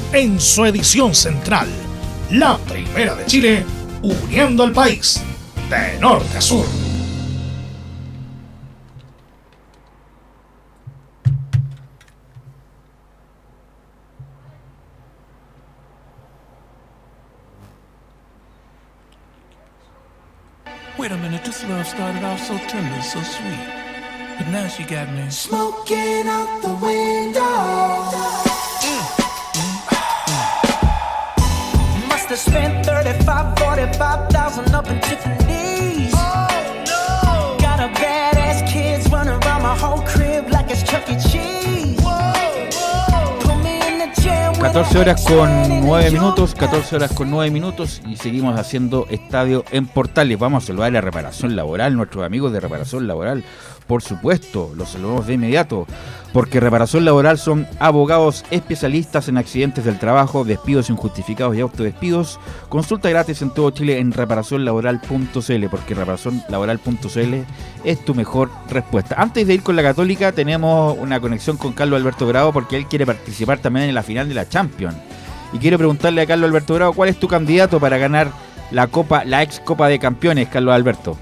en su edición central. La primera de Chile, uniendo al país de norte a sur. Wait a minute, this love started off so tender, so sweet. But now she got me smoking out the window. Spent 35, 45,000 up in Tiffany's. Oh, no. Got a badass kids running around my whole crib like it's Chuck E. Cheese. Put me in the jam with 14 horas con 9 minutos, 14 horas con 9 minutos y seguimos haciendo estadio en Portales. Vamos a saludar la reparación laboral, nuestros amigos de reparación laboral. Por supuesto, los saludamos de inmediato, porque reparación laboral son abogados especialistas en accidentes del trabajo, despidos injustificados y autodespidos. Consulta gratis en todo Chile en reparacionlaboral.cl, porque reparacionlaboral.cl es tu mejor respuesta. Antes de ir con la Católica, tenemos una conexión con Carlos Alberto Bravo, porque él quiere participar también en la final de la Champions. Y quiero preguntarle a Carlos Alberto Bravo, ¿cuál es tu candidato para ganar la Copa, la ex Copa de Campeones, Carlos Alberto?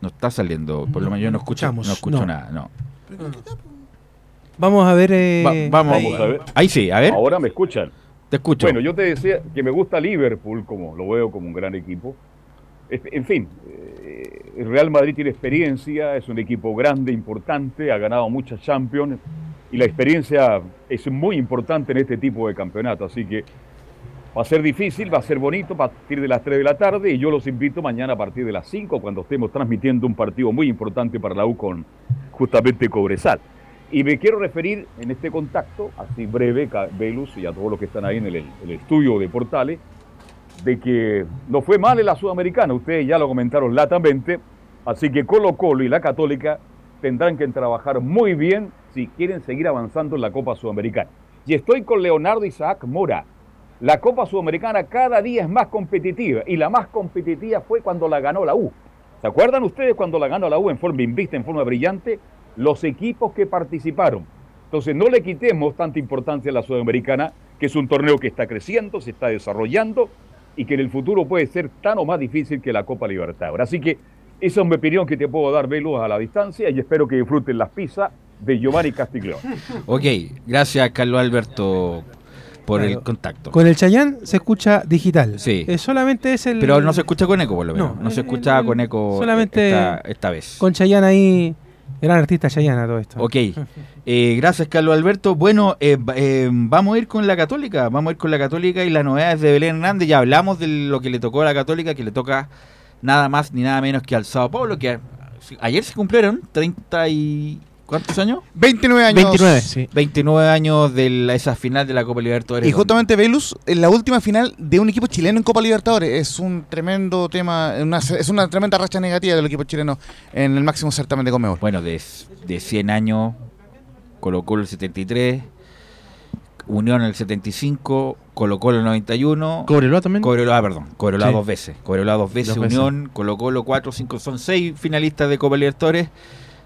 No está saliendo, por lo menos yo no escucho, Escuchamos, no escucho no. nada, no. Vamos a ver. eh, Va- vamos, ahí. a ver. Ahí sí, a ver. Ahora me escuchan. Te escucho. Bueno, yo te decía que me gusta Liverpool, como lo veo como un gran equipo. En en fin, eh, el Real Madrid tiene experiencia, es un equipo grande, importante, ha ganado muchas Champions y la experiencia es muy importante en este tipo de campeonato. Así que va a ser difícil, va a ser bonito a partir de las 3 de la tarde y yo los invito mañana a partir de las 5 cuando estemos transmitiendo un partido muy importante para la U con justamente Cobresal. Y me quiero referir en este contacto, así breve, Velus y a todos los que están ahí en el, el estudio de Portales, de que no fue mal en la Sudamericana, ustedes ya lo comentaron latamente, así que Colo Colo y la Católica tendrán que trabajar muy bien si quieren seguir avanzando en la Copa Sudamericana. Y estoy con Leonardo Isaac Mora. La Copa Sudamericana cada día es más competitiva y la más competitiva fue cuando la ganó la U. ¿Se acuerdan ustedes cuando la ganó la U en forma invicta, en forma brillante? Los equipos que participaron. Entonces no le quitemos tanta importancia a la Sudamericana, que es un torneo que está creciendo, se está desarrollando y que en el futuro puede ser tan o más difícil que la Copa Libertadores. Así que esa es mi opinión que te puedo dar, Velo, a la distancia y espero que disfruten las pizzas de Giovanni Castiglione. Ok, gracias Carlos Alberto por Claro. el contacto. Con el Chayán se escucha digital. Sí. Eh, solamente es el. Pero no se escucha con eco, por lo menos. No, No, se escucha el- con eco solamente esta, esta vez. Con Chayán ahí. Gran artista Chayán a todo esto. Ok, Eh, gracias Carlos Alberto. Bueno, eh, eh, vamos a ir con la Católica, vamos a ir con la Católica y las novedades de Belén Hernández. Ya hablamos de lo que le tocó a la Católica, que le toca nada más ni nada menos que al Sao Paulo, que ayer se cumplieron 30 y... ¿Cuántos años? 29 años. 29, sí. 29 años de la- esa final de la Copa Libertadores. Y justamente Velus, en la última final de un equipo chileno en Copa Libertadores, es un tremendo tema, una- es una tremenda racha negativa del equipo chileno en el máximo certamen de Conmebol. Bueno, de, de 100 años, Colo Colo el 73, Unión el 75, Colo Colo el 91. ¿Cobreloa también? Cobreloa, ah, perdón, Cobreloa Sí. dos veces. Cobreloa dos veces, Dos veces. Unión, Colo Colo 4, 5, son 6 finalistas de Copa Libertadores.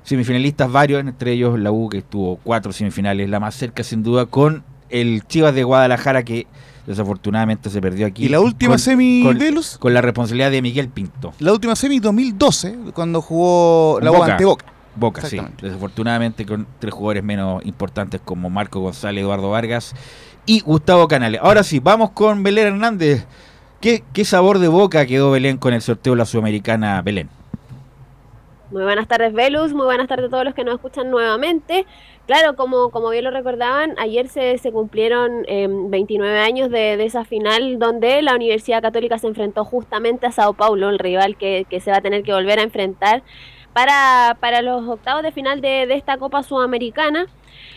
Semifinalistas varios, entre ellos la U que estuvo cuatro semifinales, la más cerca sin duda, con el Chivas de Guadalajara que desafortunadamente se perdió aquí. Y la última con- semi, con, con la responsabilidad de Miguel Pinto. La última semi 2012, cuando jugó la U Boca. ante Boca. Boca, sí. Desafortunadamente con tres jugadores menos importantes como Marco González, Eduardo Vargas y Gustavo Canales. Ahora sí, vamos con Belén Hernández. ¿Qué, qué sabor de boca quedó Belén con el sorteo de la Sudamericana Belén? Muy buenas tardes, Velus. Muy buenas tardes a todos los que nos escuchan nuevamente. Claro, como, como bien lo recordaban, ayer se, se cumplieron eh, 29 años de, de esa final donde la Universidad Católica se enfrentó justamente a Sao Paulo, el rival que, que se va a tener que volver a enfrentar para, para los octavos de final de, de esta Copa Sudamericana.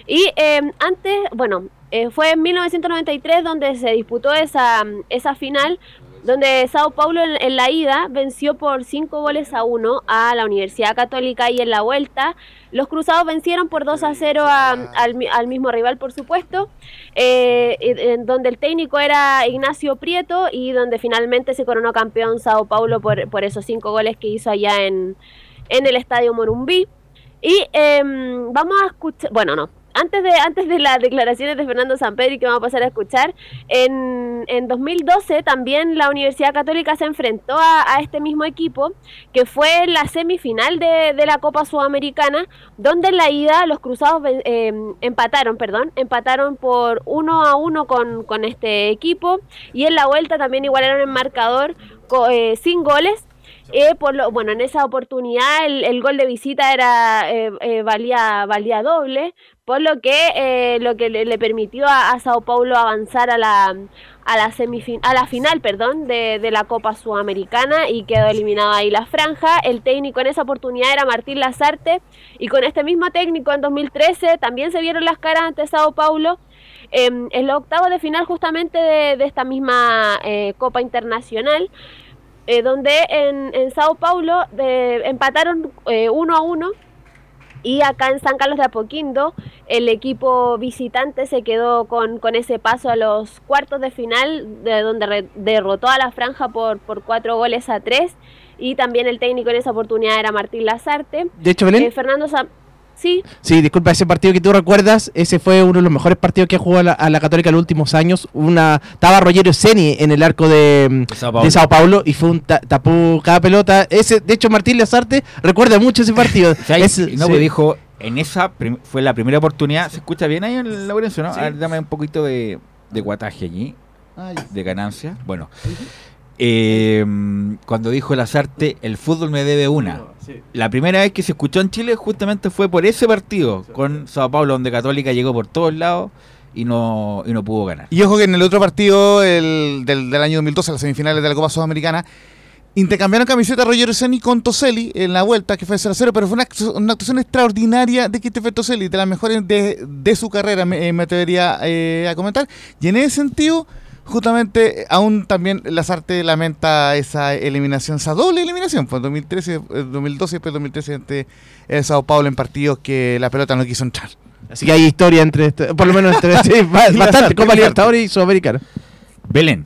Y eh, antes, bueno, eh, fue en 1993 donde se disputó esa, esa final, donde Sao Paulo en, en la ida venció por 5 goles a 1 a la Universidad Católica y en la vuelta los Cruzados vencieron por 2 a 0 a- al, mi- al mismo rival, por supuesto, eh, en donde el técnico era Ignacio Prieto y donde finalmente se coronó campeón Sao Paulo por, por esos 5 goles que hizo allá en, en el Estadio Morumbí. Y em, vamos a escuchar, bueno, no, antes de, antes de las declaraciones de Fernando Sampedri que vamos a pasar a escuchar, en, en 2012 también la Universidad Católica se enfrentó a, este mismo equipo, que fue la semifinal de, de la Copa Sudamericana, donde en la ida los cruzados eh, empataron, perdón, empataron por uno a uno con, con este equipo, y en la vuelta también igualaron el marcador eh, sin goles. Eh, por lo, bueno, en esa oportunidad el, el gol de visita era eh, eh, valía valía doble, por lo que lo que le, permitió a, a Sao Paulo avanzar a la a la a la final, perdón, de, de la Copa Sudamericana y quedó eliminada ahí la franja. El técnico en esa oportunidad era Martín Lazarte y con este mismo técnico en 2013 también se vieron las caras ante Sao Paulo em, en los octavos de final justamente de, de esta misma Copa Internacional eh, donde en, en Sao Paulo eh, empataron eh, uno a uno y acá en San Carlos de Apoquindo el equipo visitante se quedó con, con ese paso a los cuartos de final de donde re- derrotó a la franja por, por cuatro goles a tres y también el técnico en esa oportunidad era Martín Lazarte. De hecho, Belén. Eh, Fernando Sam- Sí, Sí, disculpa, ese partido que tú recuerdas, ese fue uno de los mejores partidos que jugó a la, a la Católica en los últimos años. Una estaba Rogerio Ceni en el arco de, Sao de Paulo. Sao Paulo y fue un ta- tapó cada pelota. Ese, de hecho, Martín Lazarte recuerda mucho ese partido. O sea, Es- y no, sí. pues dijo, en esa fue la primera oportunidad. ¿Se escucha bien ahí en Laurencio, no? A ver, dame un poquito de, de guataje allí, de ganancia. Bueno, eh, cuando dijo Lazarte, el fútbol me debe una. La primera vez que se escuchó en Chile justamente fue por ese partido con Sao Paulo, donde Católica llegó por todos lados y no, y no pudo ganar. Y ojo que en el otro partido el, del, del año 2012, las semifinales de la Copa Sudamericana, intercambiaron camiseta Roger Seni con Toselli en la vuelta, que fue 0-0, pero fue una actuación extraordinaria de Christopher Toselli, de las mejores de, de su carrera, me, eh, me atrevería eh, a comentar. Y en ese sentido, justamente, aún también Lazarte lamenta esa eliminación, esa doble eliminación, pues 2013, eh, 2012 y después 2013 ante el Sao Paulo en partidos que la pelota no quiso entrar. Así que hay historia entre, este- por lo menos entre, sí, Y bastante, Copa. Libertadores y Sudamericana. Belén.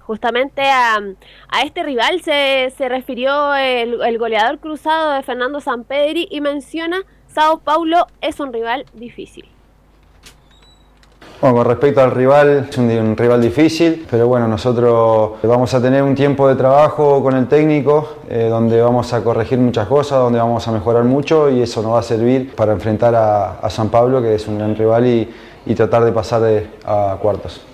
Justamente a, a este rival se, se refirió el, el goleador cruzado de Fernando Sampedri y menciona Sao Paulo es un rival difícil. Bueno, con respecto al rival, es un, rival difícil, pero bueno, nosotros vamos a tener un tiempo de trabajo con el técnico, eh, donde vamos a corregir muchas cosas, donde vamos a mejorar mucho y eso nos va a servir para enfrentar a, a San Pablo, que es un gran rival, y, y tratar de pasar de- a cuartos.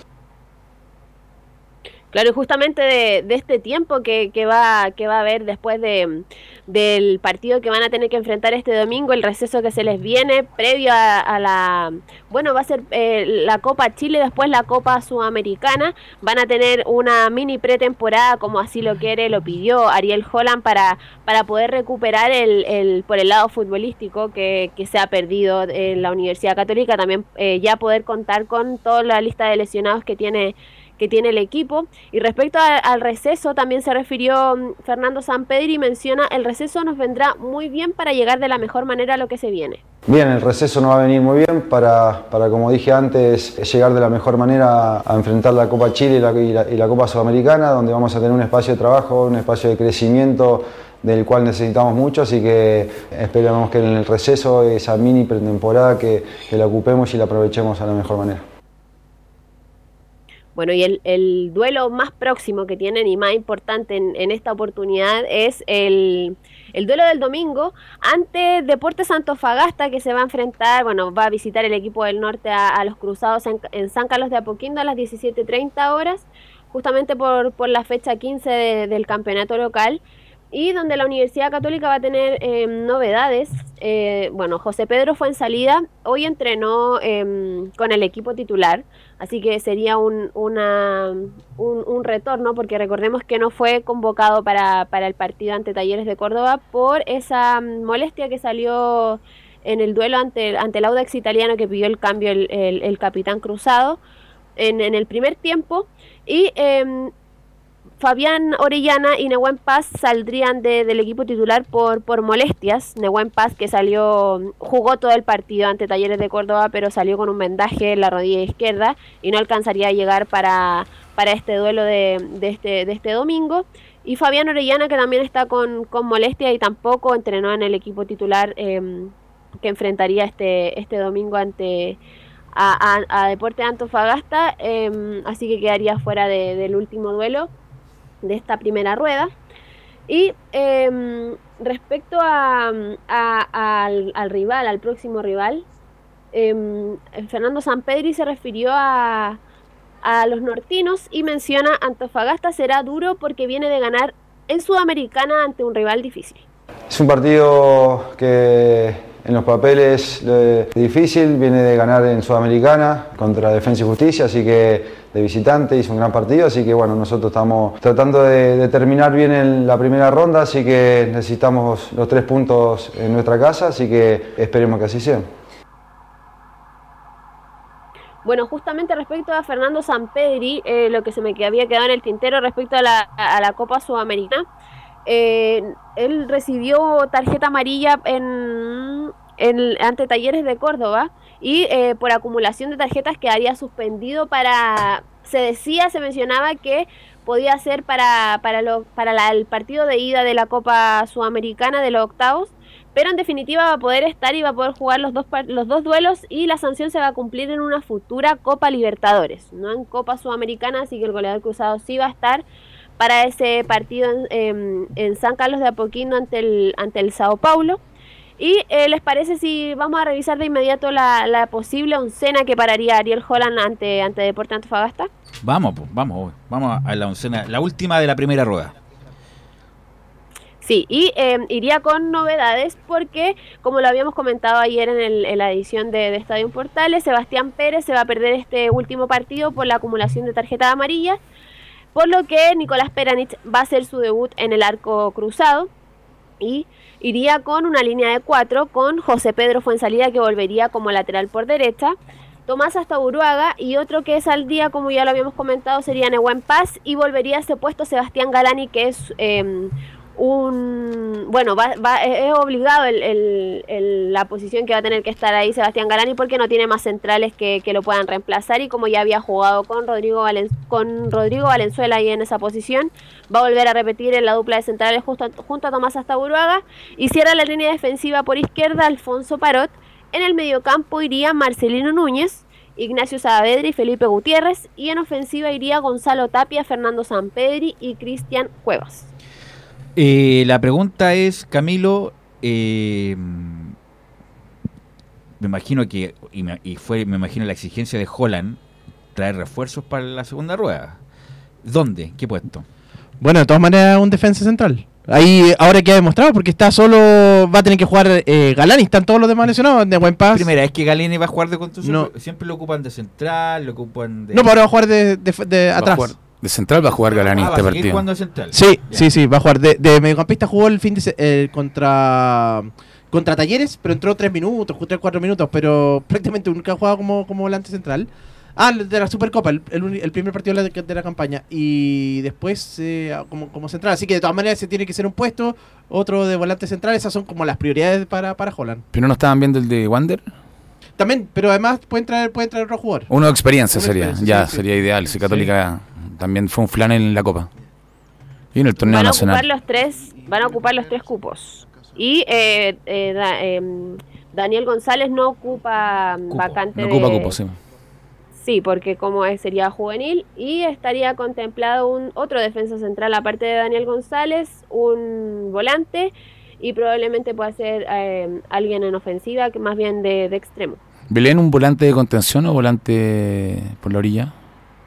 Claro, y justamente de, de este tiempo que, que va, que va a haber después de, del partido que van a tener que enfrentar este domingo, el receso que se les viene previo a, a la... Bueno, va a ser eh, la Copa Chile, después la Copa Sudamericana. Van a tener una mini pretemporada, como así lo quiere, lo pidió Ariel Holland, para, para poder recuperar el, el, por el lado futbolístico que, que se ha perdido en la Universidad Católica. También eh, ya poder contar con toda la lista de lesionados que tiene que tiene el equipo. Y respecto al receso, también se refirió mm, Fernando Sampedri y menciona, el receso nos vendrá muy bien para llegar de la mejor manera a lo que se viene. Bien, el receso nos va a venir muy bien para, para, como dije antes, llegar de la mejor manera a enfrentar la Copa Chile y la Copa Sudamericana, donde vamos a tener un espacio de trabajo, un espacio de crecimiento del cual necesitamos mucho, así que esperamos que en el receso, esa mini pretemporada, que, que la ocupemos y la aprovechemos a la mejor manera. Bueno, y el, el duelo más próximo que tienen y más importante en, esta oportunidad es el, el duelo del domingo ante Deportes Antofagasta que se va a enfrentar, bueno, va a visitar el equipo del norte a, los Cruzados en, en San Carlos de Apoquindo a las 17.30 horas, justamente por, por la fecha 15 de- del campeonato local y donde la Universidad Católica va a tener eh, novedades. Eh, bueno, José Pedro fue en salida, hoy entrenó eh, con el equipo titular, así que sería un, una, un, un retorno, porque recordemos que no fue convocado para, para el partido ante Talleres de Córdoba por esa molestia que salió en el duelo ante, ante el Audax italiano que pidió el cambio el, el- el capitán cruzado en, en el primer tiempo. Y em, Fabián Orellana y Nehuen Paz saldrían de- del equipo titular por, por molestias. Nehuen Paz que salió, jugó todo el partido ante Talleres de Córdoba, pero salió con un vendaje en la rodilla izquierda y no alcanzaría a llegar para, para este duelo de, este, de este domingo. Y Fabián Orellana que también está con, con molestia y tampoco entrenó en el equipo titular em, que enfrentaría este, este domingo ante a, a, a Deporte Antofagasta, em, así que quedaría fuera de- del último duelo de esta primera rueda. Y em, respecto a, al, al rival, al próximo rival, em, Fernando Sampedri se refirió a, a los nortinos y menciona Antofagasta será duro porque viene de ganar en Sudamericana ante un rival difícil. Es un partido que en los papeles difícil, viene de ganar en Sudamericana contra Defensa y Justicia, así que de visitante hizo un gran partido, así que bueno, nosotros estamos tratando de, terminar bien en la primera ronda, así que necesitamos los tres puntos en nuestra casa, así que esperemos que así sea. Bueno, justamente respecto a Fernando Sampedri, eh, lo que se me había quedado en el tintero respecto a la, a la Copa Sudamericana, eh, él recibió tarjeta amarilla en, en- ante Talleres de Córdoba y eh, por acumulación de tarjetas quedaría suspendido para, se decía, se mencionaba que podía ser para, para, lo- para la- el partido de ida de la Copa Sudamericana de los octavos, pero en definitiva va a poder estar y va a poder jugar los dos, los dos duelos y la sanción se va a cumplir en una futura Copa Libertadores, no en Copa Sudamericana, así que el goleador cruzado sí va a estar para ese partido en, San Carlos de Apoquindo ante el, ante el Sao Paulo. Y eh, les parece si vamos a revisar de inmediato la, la posible oncena que pararía Ariel Holland ante, ante Deportes Antofagasta. Vamos, pues, vamos, vamos a la oncena, la última de la primera rueda. Sí, y eh, iría con novedades porque, como lo habíamos comentado ayer en, el- en la edición de, de Estadio Portales, Sebastián Pérez se va a perder este último partido por la acumulación de tarjetas amarillas, por lo que Nicolás Peranich va a hacer su debut en el arco cruzado y iría con una línea de cuatro con José Pedro Fuensalida que volvería como lateral por derecha. Tomás hasta Uruaga y otro que es al día, como ya lo habíamos comentado, sería Nehuen Paz y volvería a ese puesto Sebastián Galani, que es eh, un bueno va, va- es obligado el- la posición que va a tener que estar ahí Sebastián Galani porque no tiene más centrales que, lo puedan reemplazar y como ya había jugado con Rodrigo con Rodrigo Valenzuela ahí en esa posición va a volver a repetir en la dupla de centrales justo junto a Tomás Astaburuaga y cierra la línea defensiva por izquierda Alfonso Parot en el mediocampo iría Marcelino Núñez Ignacio Saavedra y Felipe Gutiérrez y en ofensiva iría Gonzalo Tapia, Fernando Sampedri y Cristian Cuevas. Eh, la pregunta es, Camilo, eh, me imagino que, y, me, y fue, me imagino la exigencia de Holland, traer refuerzos para la segunda rueda. ¿Dónde? ¿Qué puesto? Bueno, de todas maneras, un defensa central. Ahí ahora queda demostrado porque está solo. Va a tener que jugar eh, Galán y están todos los demás lesionados. De buen paz. Primera, es que Galini va a jugar de construcción. No. Siempre lo ocupan de central, lo ocupan de. No, pero ahora va a jugar de, de- atrás. De central va a jugar Galani Ah, va a este partido. jugando de central. Sí, Ya. sí, sí, va a jugar. De, de mediocampista jugó el fin de se- eh, contra contra Talleres, pero entró tres minutos, tres cuatro minutos, pero prácticamente nunca ha jugado como, como volante central. Ah, el de la Supercopa, el, el el primer partido de la, de la campaña. Y después eh, como, como central. Así que de todas maneras se tiene que ser un puesto, otro de volante central. Esas son como las prioridades para, para Holland. ¿Pero no estaban viendo el de Wander? También, pero además pueden traer, pueden traer otro jugador. Uno de experiencia Una sería, experiencia, ya sí, sí. sería ideal. Si Católica también fue un flan en la Copa. Y en el torneo Van a ocupar nacional. los tres, van a ocupar los tres cupos. Y eh, eh, da- em, Daniel González no ocupa mm, vacante No ocupa de- cupo, sí. Sí, porque como es, sería juvenil y estaría contemplado un otro defensa central aparte de Daniel González, un volante y probablemente pueda ser eh, alguien en ofensiva, que más bien de, de extremo. ¿Belén un volante de contención o volante por la orilla?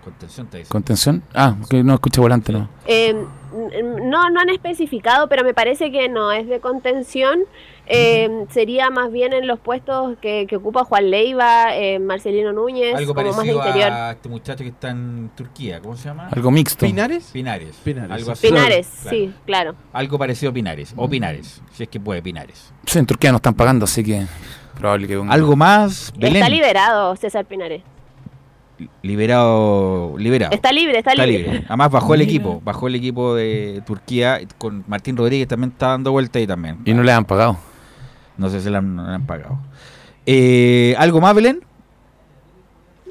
Contención te dice. ¿Contención? Ah, que no escucha volante, ¿no? Eh, n- no, no han especificado, pero me parece que no es de contención. Eh, sería más bien en los puestos que, que ocupa Juan Leiva, eh, Marcelino Núñez, Algo como más de parecido interior. a este muchacho que está en Turquía, ¿cómo se llama? Algo mixto. ¿Pinares? Pinares. Pinares, Algo sí. así. Pinares, Claro. sí, claro. Algo parecido a Pinares. O Pinares, si es que puede, Pinares. Sí, en Turquía no están pagando, así que probable que... un- Algo más, Belén. Está liberado César Pinares. Liberado, liberado. Está libre, está, libre. Además bajó el equipo, bajó el equipo de Turquía con Martín Rodríguez también está dando vuelta ahí también. Y no le han pagado. No sé si le han, le han pagado. Eh, ¿Algo más, Belén?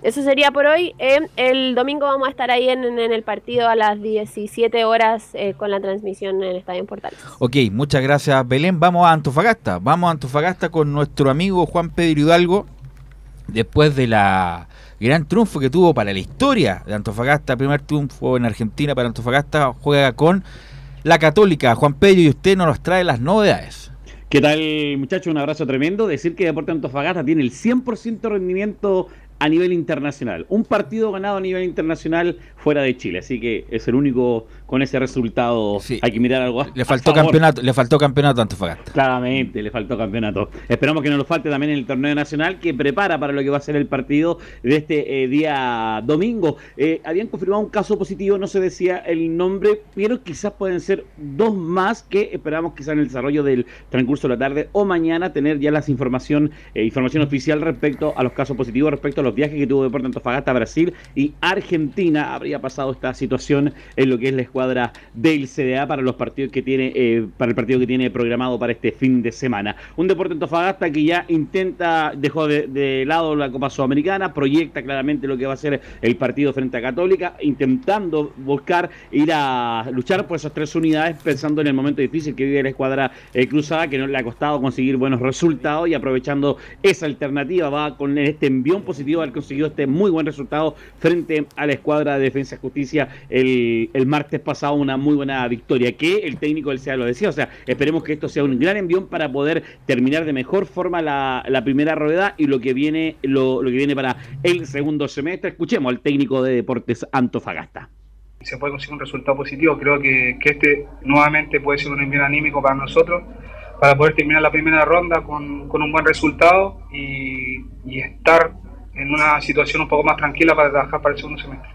Eso sería por hoy. Eh, el domingo vamos a estar ahí en, en el partido a las 17 horas eh, con la transmisión en Estadio Portales. Ok, muchas gracias, Belén. Vamos a Antofagasta. Vamos a Antofagasta con nuestro amigo Juan Pedro Hidalgo. Después de la gran triunfo que tuvo para la historia de Antofagasta, primer triunfo en Argentina para Antofagasta, juega con la Católica. Juan Pedro, y usted nos trae las novedades. ¿Qué tal, muchachos? Un abrazo tremendo. Decir que Deporte Antofagasta tiene el 100% de rendimiento a nivel internacional. Un partido ganado a nivel internacional fuera de Chile. Así que es el único con ese resultado. Hay que mirar algo. Le faltó campeonato, le faltó campeonato a Antofagasta. Claramente, le faltó campeonato. Esperamos que no nos falte también el torneo nacional que prepara para lo que va a ser el partido de este eh, día domingo. Eh, habían confirmado un caso positivo, no se decía el nombre, pero quizás pueden ser dos más que esperamos quizás en el desarrollo del transcurso de la tarde o mañana tener ya las información, eh, información oficial respecto a los casos positivos, respecto a los viajes que tuvo Deporte Antofagasta a Brasil y Argentina. Habría pasado esta situación en lo que es la escuadra del CDA para los partidos que tiene, eh, para el partido que tiene programado para este fin de semana. Un Deporte Antofagasta que ya intenta, dejó de, lado la Copa Sudamericana, proyecta claramente lo que va a ser el partido frente a Católica, intentando buscar ir a luchar por esas tres unidades, pensando en el momento difícil que vive la escuadra eh, cruzada, que no le ha costado conseguir buenos resultados y aprovechando esa alternativa, va con este envión positivo a haber conseguido este muy buen resultado frente a la escuadra de Defensa y Justicia el, el martes pasado, una muy buena victoria, que el técnico del SEA lo decía, o sea, esperemos que esto sea un gran envión para poder terminar de mejor forma la, la primera rueda y lo que viene, lo, lo que viene para el segundo semestre. Escuchemos al técnico de Deportes Antofagasta. se puede conseguir un resultado positivo. Creo que, que este nuevamente puede ser un envío anímico para nosotros, para poder terminar la primera ronda con, con un buen resultado y, y estar en una situación un poco más tranquila para trabajar para el segundo semestre.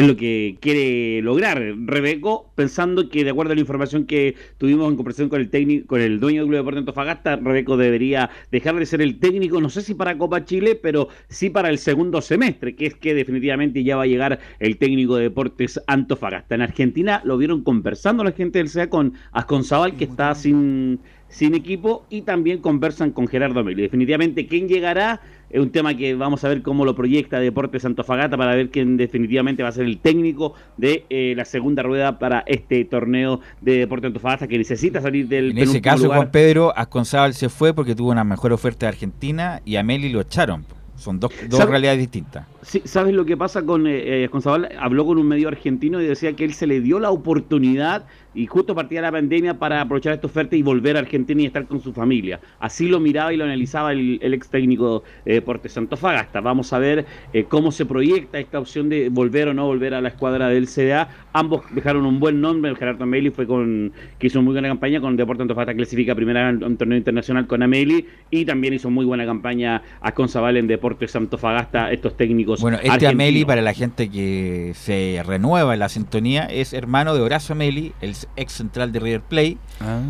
Es lo que quiere lograr Rebeco, pensando que de acuerdo a la información que tuvimos en conversación con el técnico, con el dueño del Club Deportes Antofagasta, Rebeco debería dejar de ser el técnico, no sé si para Copa Chile, pero sí para el segundo semestre, que es que definitivamente ya va a llegar el técnico de Deportes Antofagasta. En Argentina lo vieron conversando la gente del SEA con Asconzabal, que está sin, sin equipo, y también conversan con Gerardo Meli. Definitivamente, ¿quién llegará? Es un tema que vamos a ver cómo lo proyecta Deportes Antofagasta para ver quién definitivamente va a ser el técnico de eh, la segunda rueda para este torneo de Deportes Antofagasta que necesita salir del En ese caso, lugar. Juan Pedro, Asconzábal se fue porque tuvo una mejor oferta de Argentina y a Meli lo echaron. Son dos, dos ¿Sabe- realidades distintas. Sí, ¿Sabes lo que pasa con eh, eh? Habló con un medio argentino y decía que él se le dio la oportunidad y justo partía la pandemia para aprovechar esta oferta y volver a Argentina y estar con su familia. Así lo miraba y lo analizaba el, el ex técnico de Deportes Antofagasta. Vamos a ver eh, cómo se proyecta esta opción de volver o no volver a la escuadra del CDA. Ambos dejaron un buen nombre. Gerardo Ameli fue con que hizo muy buena campaña con Deportes Antofagasta clasifica primera en un torneo internacional con Ameli y también hizo muy buena campaña a Conzabal en Deportes Antofagasta estos técnicos Bueno, este argentinos. Ameli, para la gente que se renueva en la sintonía, es hermano de Horacio Ameli, el ex central de River Plate,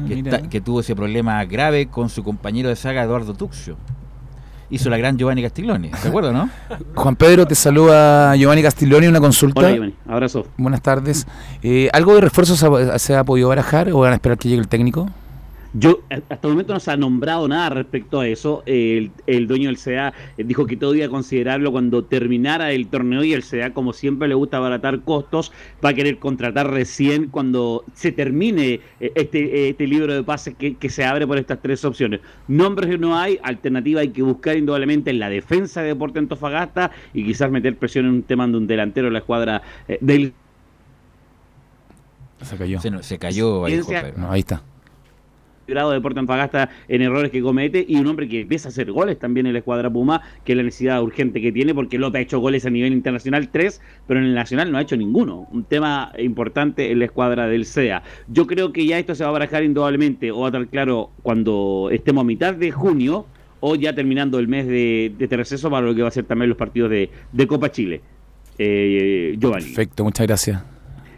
que, mira. está- que tuvo ese problema grave con su compañero de saga Eduardo Tuxio. Hizo la gran Giovanni Castiglione, ¿de acuerdo, no? Juan Pedro, te saluda Giovanni Castiglioni, una consulta. Hola, Giovanni. Abrazo. Buenas tardes. Eh, ¿Algo de refuerzos se ha- se ha podido barajar o van a esperar que llegue el técnico? Yo, hasta el momento no se ha nombrado nada respecto a eso. El, el dueño del CDA eh, dijo que todo iba a considerarlo cuando terminara el torneo y el CDA, como siempre le gusta abaratar costos, va a querer contratar recién cuando se termine eh, este, este libro de pases que, que se abre por estas tres opciones. Nombres no hay, alternativa hay que buscar indudablemente en la defensa de Deporte Antofagasta y quizás meter presión en un tema de un delantero de la escuadra eh, del Se cayó. Se, no- se cayó ahí. No, ahí está. Grado de Deporte Antofagasta en errores que comete y un hombre que empieza a hacer goles también en la escuadra Puma, que es la necesidad urgente que tiene, porque López ha hecho goles a nivel internacional, tres, pero en el nacional no ha hecho ninguno. Un tema importante en la escuadra del CEA. Yo creo que ya esto se va a barajar indudablemente, o va a estar claro cuando estemos a mitad de junio, o ya terminando el mes de, de este receso para lo que va a ser también los partidos de, de Copa Chile. Eh, Giovanni. Perfecto, muchas gracias.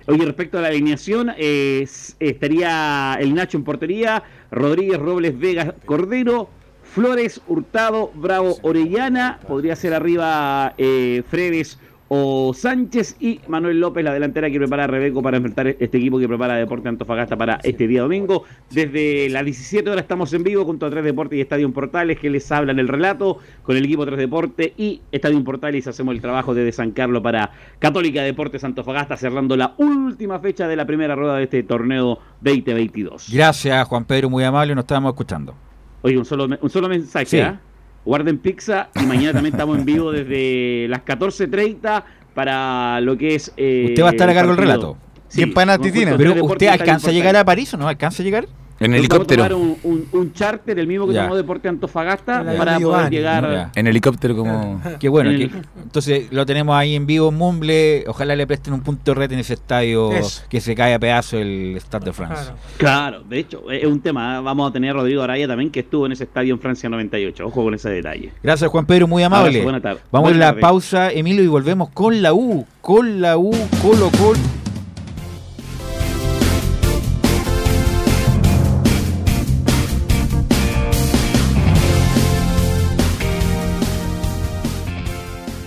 Oye, respecto a la alineación, eh, estaría el Nacho en portería, Rodríguez, Robles, Vegas, Cordero, Flores, Hurtado, Bravo, Orellana, podría ser arriba eh, Fredes o Sánchez y Manuel López, la delantera que prepara Rebeco para enfrentar este equipo que prepara Deporte Antofagasta para este día domingo. Desde las 17 horas estamos en vivo junto a Tres Deportes y Estadio Portales que les hablan el relato con el equipo Tres Deportes y Estadio Portales hacemos el trabajo desde San Carlos para Católica Deportes Antofagasta cerrando la última fecha de la primera rueda de este torneo 2022. Gracias, Juan Pedro, muy amable, nos estábamos escuchando. Oye, un solo, un solo mensaje, Sí. ¿ah? Guarden pizza y mañana también estamos en vivo desde las 14.30 para lo que es... eh, Usted va a estar a cargo del relato. Sí, ¿Y empanadas? Tres Pero usted alcanza a llegar a París o no alcanza a llegar? En helicóptero. Vamos a tomar un, un, un charter, el mismo que Ya. tomó Deporte Antofagasta, para poder llegar... Ya. En helicóptero como... Qué bueno, En que- el- entonces lo tenemos ahí en vivo en Mumble. Ojalá le presten un punto de red en ese estadio Eso. que se cae a pedazo el Stade de France. Claro. Claro, de hecho, es un tema. ¿eh? Vamos a tener a Rodrigo Araya también, que estuvo en ese estadio en Francia 98. Ojo con ese detalle. Gracias, Juan Pedro, muy amable. Abrazo, buena tarde. Vamos Buena a la pausa, Emilio, y volvemos con la U. Con la U, Colo Colo.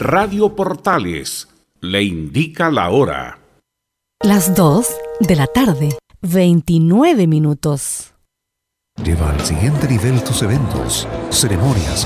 Radio Portales le indica la hora. Las 2 de la tarde, 29 minutos. Lleva al siguiente nivel tus eventos, ceremonias,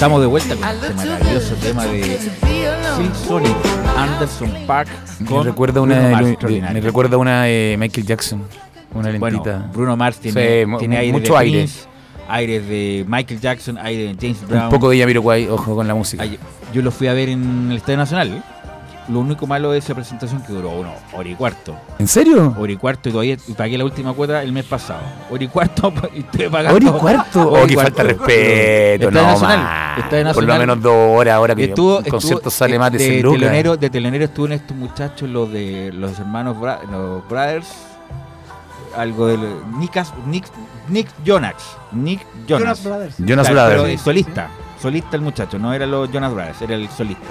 Estamos de vuelta con este maravilloso tema de Sonic, Anderson Park Me recuerda Bruno una, Mars, me, recuerda una de Michael Jackson. Una Bueno, lentita. Bruno Mars tiene, Sí, tiene aire mucho de aire. Prince, aire de Michael Jackson, aire de James Brown. Un poco de Jamiroquai, ojo con la música. Yo lo fui a ver en el Estadio Nacional. Lo único malo de esa presentación que duró una hora y cuarto. ¿En serio? Hora y cuarto y todavía y pagué la última cuota el mes pasado. Hora y cuarto y estoy pagando. ¿Hora y cuarto? Hora Oh, y que falta respeto, Estadio no Nacional, más. Estadio Por lo Nacional. menos dos horas, ahora que Estuvo- un concierto estuvo- sale más de de 100 lucas. telonero, de telonero estuvo estos muchachos, los de los hermanos Bra- los Brothers. Algo de Nick, As- Nick, Nick Jonas. Nick Jonas. Jonas Brothers. Jonas Brothers. pero solista. Solista el muchacho, no era los Jonas Brothers, era el solista.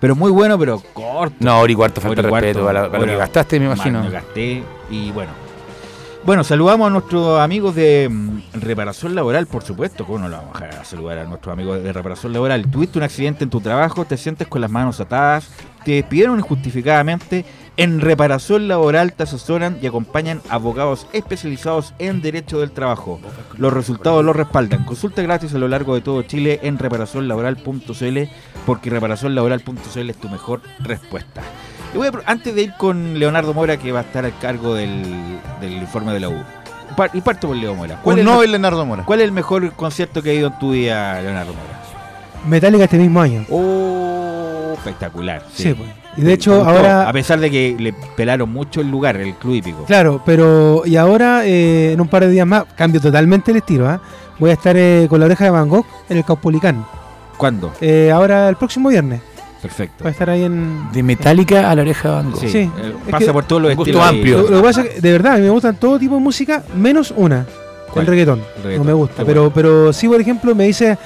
Pero muy bueno, pero corto. No, hora y cuarto, falta y respeto cuarto, para, para lo que gastaste, me imagino. me gasté y bueno. Bueno, saludamos a nuestros amigos de mm, Reparación Laboral, por supuesto. ¿Cómo no lo vamos a dejar a saludar a nuestros amigos de Reparación Laboral? Tuviste un accidente en tu trabajo, te sientes con las manos atadas, te despidieron injustificadamente. En Reparación Laboral te asesoran y acompañan abogados especializados en Derecho del Trabajo. Los resultados los respaldan. Consulta gratis a lo largo de todo Chile en reparacionlaboral.cl porque reparacionlaboral.cl es tu mejor respuesta. Y voy a pro- antes de ir con Leonardo Mora, que va a estar al cargo del, del informe de la U. Par- y parto por Leo Mora. Un es el- Leonardo Mora. ¿Cuál es el mejor concierto que ha ido en tu vida, Leonardo Mora? Metallica este mismo año. Oh, espectacular. Sí, pues. Y de hecho, gustó, ahora- A pesar de que le pelaron mucho el lugar, el club hípico. Claro, pero y ahora eh, en un par de días más cambio totalmente el estilo. ¿ah? Voy a estar eh, con la oreja de Van Gogh en el Caupolicán. ¿Cuándo? Eh, ahora el próximo viernes. Perfecto. Voy a estar ahí en. De Metallica a la oreja de Van Gogh. Sí, Sí, eh, es pasa que- por todos los Un gusto estilos. ahí. amplio. Lo, lo que pasa es que, de verdad, a mí me gustan todo tipo de música, menos una. ¿Cuál? El reggaetón. El reggaetón. No me gusta. Pero, bueno. pero sí, por ejemplo, me dice.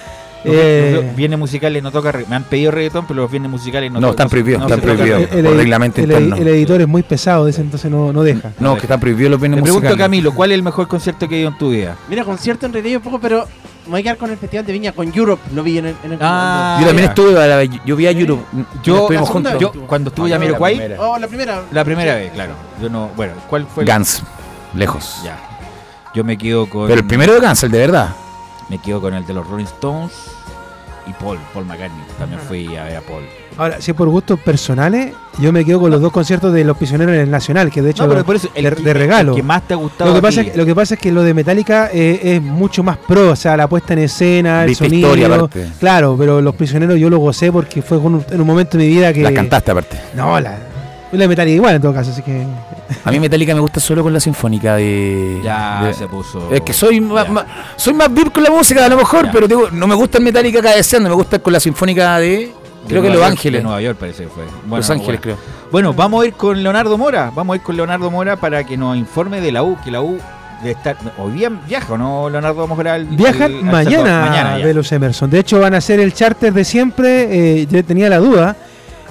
Los- eh, los bienes musicales no toca me han pedido reggaetón pero los bienes musicales no No, están prohibidos, no están prohibidos. por reglamento el, interno. el editor es muy pesado, dice, entonces no, no deja. No, que están prohibidos los bienes Te pregunto musicales. Camilo ¿cuál es el mejor concierto que ha ido en tu vida? Mira, concierto en realidad un poco, pero me voy a quedar con el Festival de Viña, con Europe. Lo vi en el. En el Ah, Yo también estuve, a la- yo vi a Europe. Yo, estuvimos la segunda juntos. yo cuando estuve Ah, ya la. Oh, la primera. la primera vez claro yo no bueno ¿cuál fue el Guns, lejos. ya yo me quedo con Pero el primero de Guns, el de verdad. Me quedo con el de los Rolling Stones y Paul, Paul McCartney. También fui a ver a Paul. Ahora, si es por gustos personales, yo me quedo con los dos conciertos de Los Prisioneros en el Nacional, que de hecho No, pero por eso, el de, que- de regalo. el que más te ha gustado Lo que, pasa es, que- lo que pasa es que lo de Metallica eh, es mucho más pro, o sea, la puesta en escena, el Viste sonido. historia, aparte. Claro, pero Los Prisioneros yo lo gocé porque fue un- en un momento de mi vida que... Las cantaste aparte. No, la, la de Metallica igual en todo caso, así que... A mí Metallica me gusta solo con la sinfónica de. Ya de- se puso. Es que soy más, más- soy más VIP con la música, a lo mejor, pero digo, no me gusta el Metallica cabeceando, me gusta con la sinfónica de. Creo que Los York- Ángeles. De Nueva York parece que fue. Los Ángeles, bueno. Bueno, vamos a ir con Leonardo Mora. Vamos a ir con Leonardo Mora para que nos informe de la U, que la U de estar. Hoy día viaja, ¿o ¿no, Leonardo? Vamos a ver al. Viajan al- al mañana. Mañana ya. de los Emerson. De hecho, van a hacer el charter de siempre. eh, yo tenía la duda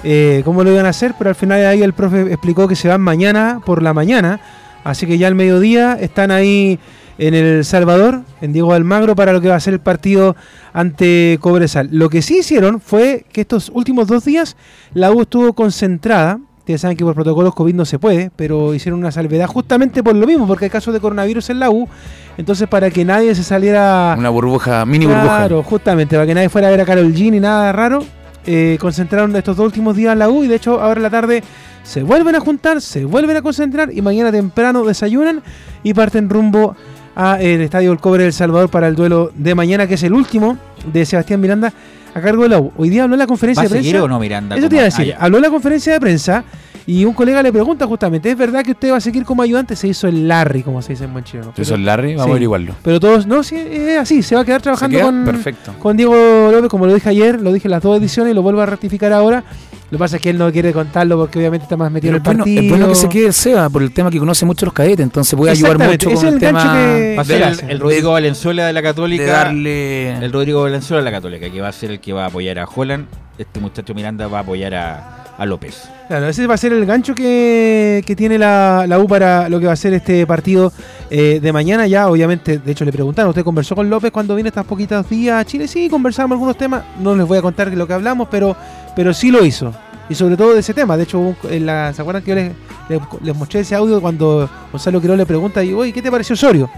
eh, cómo lo iban a hacer, pero al final ahí el profe explicó que se van mañana por la mañana. Así que ya al mediodía están ahí en El Salvador, en Diego Almagro, para lo que va a ser el partido ante Cobresal. Lo que sí hicieron fue que estos últimos dos días la U estuvo concentrada. Ustedes saben que por protocolos COVID no se puede, pero hicieron una salvedad justamente por lo mismo, porque hay casos de coronavirus en la U. Entonces, para que nadie se saliera. Una burbuja, mini burbuja. Claro, justamente, para que nadie fuera a ver a Carol G ni nada raro. Eh, concentraron estos dos últimos días la U y de hecho ahora en la tarde se vuelven a juntar, se vuelven a concentrar y mañana temprano desayunan y parten rumbo al Estadio El Cobre del Salvador para el duelo de mañana, que es el último de Sebastián Miranda a cargo de la U. Hoy día habló en la conferencia ¿Va a de prensa. seguir o no Miranda? Eso te iba a decir. Ah, habló en la conferencia de prensa y un colega le pregunta justamente, ¿es verdad que usted va a seguir como ayudante? Se hizo el Larry, como se dice en buen chileno. ¿Se hizo el Larry? Vamos a averiguarlo. Pero todos, no, sí, es así, se va a quedar trabajando queda? con, Perfecto. con Diego López, como lo dije ayer, lo dije en las dos ediciones y lo vuelvo a ratificar ahora. Lo que pasa es que él no quiere contarlo porque obviamente está más metido Pero en el bueno, partido. es bueno que se quede el Seba por el tema que conoce mucho los cadetes, entonces puede ayudar Exactamente, mucho con el, el tema. que- Va a el Rodrigo Valenzuela de la Católica. de darle- El Rodrigo Valenzuela de la Católica, que va a ser el que va a apoyar a Holland. Este muchacho Miranda va a apoyar a, a López. Claro, ese va a ser el gancho que, que tiene la, la U para lo que va a ser este partido eh, de mañana. Ya, obviamente, de hecho, le preguntaron, ¿usted conversó con López cuando vino estos poquitos días a Chile? Sí, conversamos algunos temas. No les voy a contar lo que hablamos, pero, pero sí lo hizo. Y sobre todo de ese tema. De hecho, en la, ¿se acuerdan que yo les, les, les mostré ese audio cuando Gonzalo Quiroz le pregunta, y, oye, ¿qué te pareció Osorio?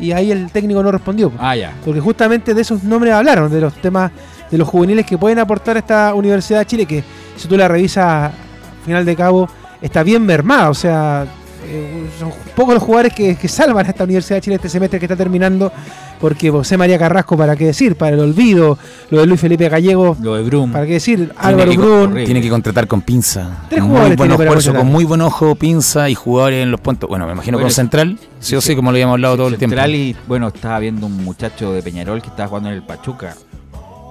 Y ahí el técnico no respondió. Ah, ya. Porque justamente de esos nombres hablaron, de los temas de los juveniles que pueden aportar a esta Universidad de Chile, que si tú la revisas al final de cabo, está bien mermada. O sea, eh, son pocos los jugadores que, que salvan a esta Universidad de Chile este semestre que está terminando, porque José María Carrasco, ¿para qué decir? Para el olvido, lo de Luis Felipe Gallego, Lo de Brum. ¿para qué decir? Tiene Álvaro que, Brun. tiene que contratar con pinza. Tres Muy jugadores buen tiene para esfuerzo, con muy buen ojo, pinza y jugadores en los puntos. Bueno, me imagino Bueno, con Central, sí o sí, como lo habíamos hablado todo el tiempo. Central y, bueno, estaba viendo un muchacho de Peñarol que estaba jugando en el Pachuca.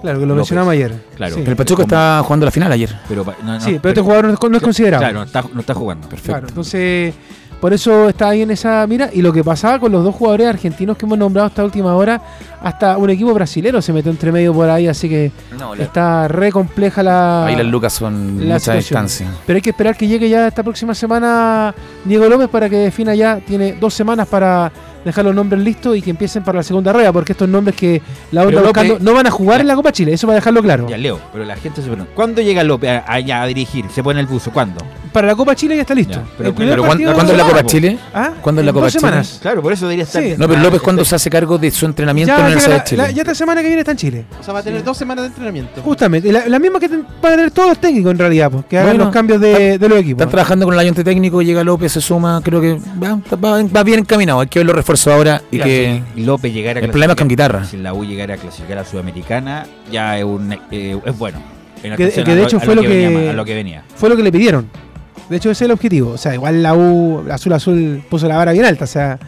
Claro, que lo López. mencionamos ayer. Claro. Sí. Pero el Pachuca está jugando la final ayer. Pero, no, no, Sí, pero este jugador no es- no es considerado. Claro, no está, no está jugando. Claro, entonces, por eso está ahí en esa mira. Y lo que pasaba con los dos jugadores argentinos que hemos nombrado esta última hora, hasta un equipo brasilero se metió entre medio por ahí, así que No, la- está re compleja la. Ahí las lucas son la mucha situación. distancia. Pero hay que esperar que llegue ya esta próxima semana Diego López para que defina ya. Tiene dos semanas para dejar los nombres listos y que empiecen para la segunda rueda, porque estos nombres que la López- buscando no van a jugar en la Copa Chile, eso va a dejarlo claro. Ya, Leo, pero la gente se pregunta, ¿cuándo llega López a- allá a dirigir? ¿Se pone el buzo? ¿Cuándo? Para la Copa Chile ya está listo. Ya, pero- El primer Pero ¿cuándo, partido- ¿cuándo es la Copa Claro, Chile? ¿Ah? ¿Cuándo es la Copa dos Chile? semanas. Claro, por eso debería estar. Sí. No, pero López, ¿cuándo se hace cargo de su entrenamiento Ya, en Universidad la- de Chile? la- ya esta semana que viene está en Chile. O sea, va a tener dos semanas de entrenamiento. Justamente, la, la misma que ten- van a tener todos los técnicos en realidad, pues, que hagan Bueno, los cambios de, de los equipos. Están trabajando con el ayunte técnico, llega López, se suma, creo que va, va- va bien encaminado. Hay que ver los refuerzos ahora y que si López llegara a el problema es con clasificar- guitarra. Si la U llegara a clasificar a Sudamericana, ya es, un, eh, es bueno. En Que, que a de lo- hecho a fue lo que, venía- a lo que venía. fue lo que le pidieron. De hecho, ese es el objetivo. O sea, igual la U, Azul Azul, puso la vara bien alta. O sea,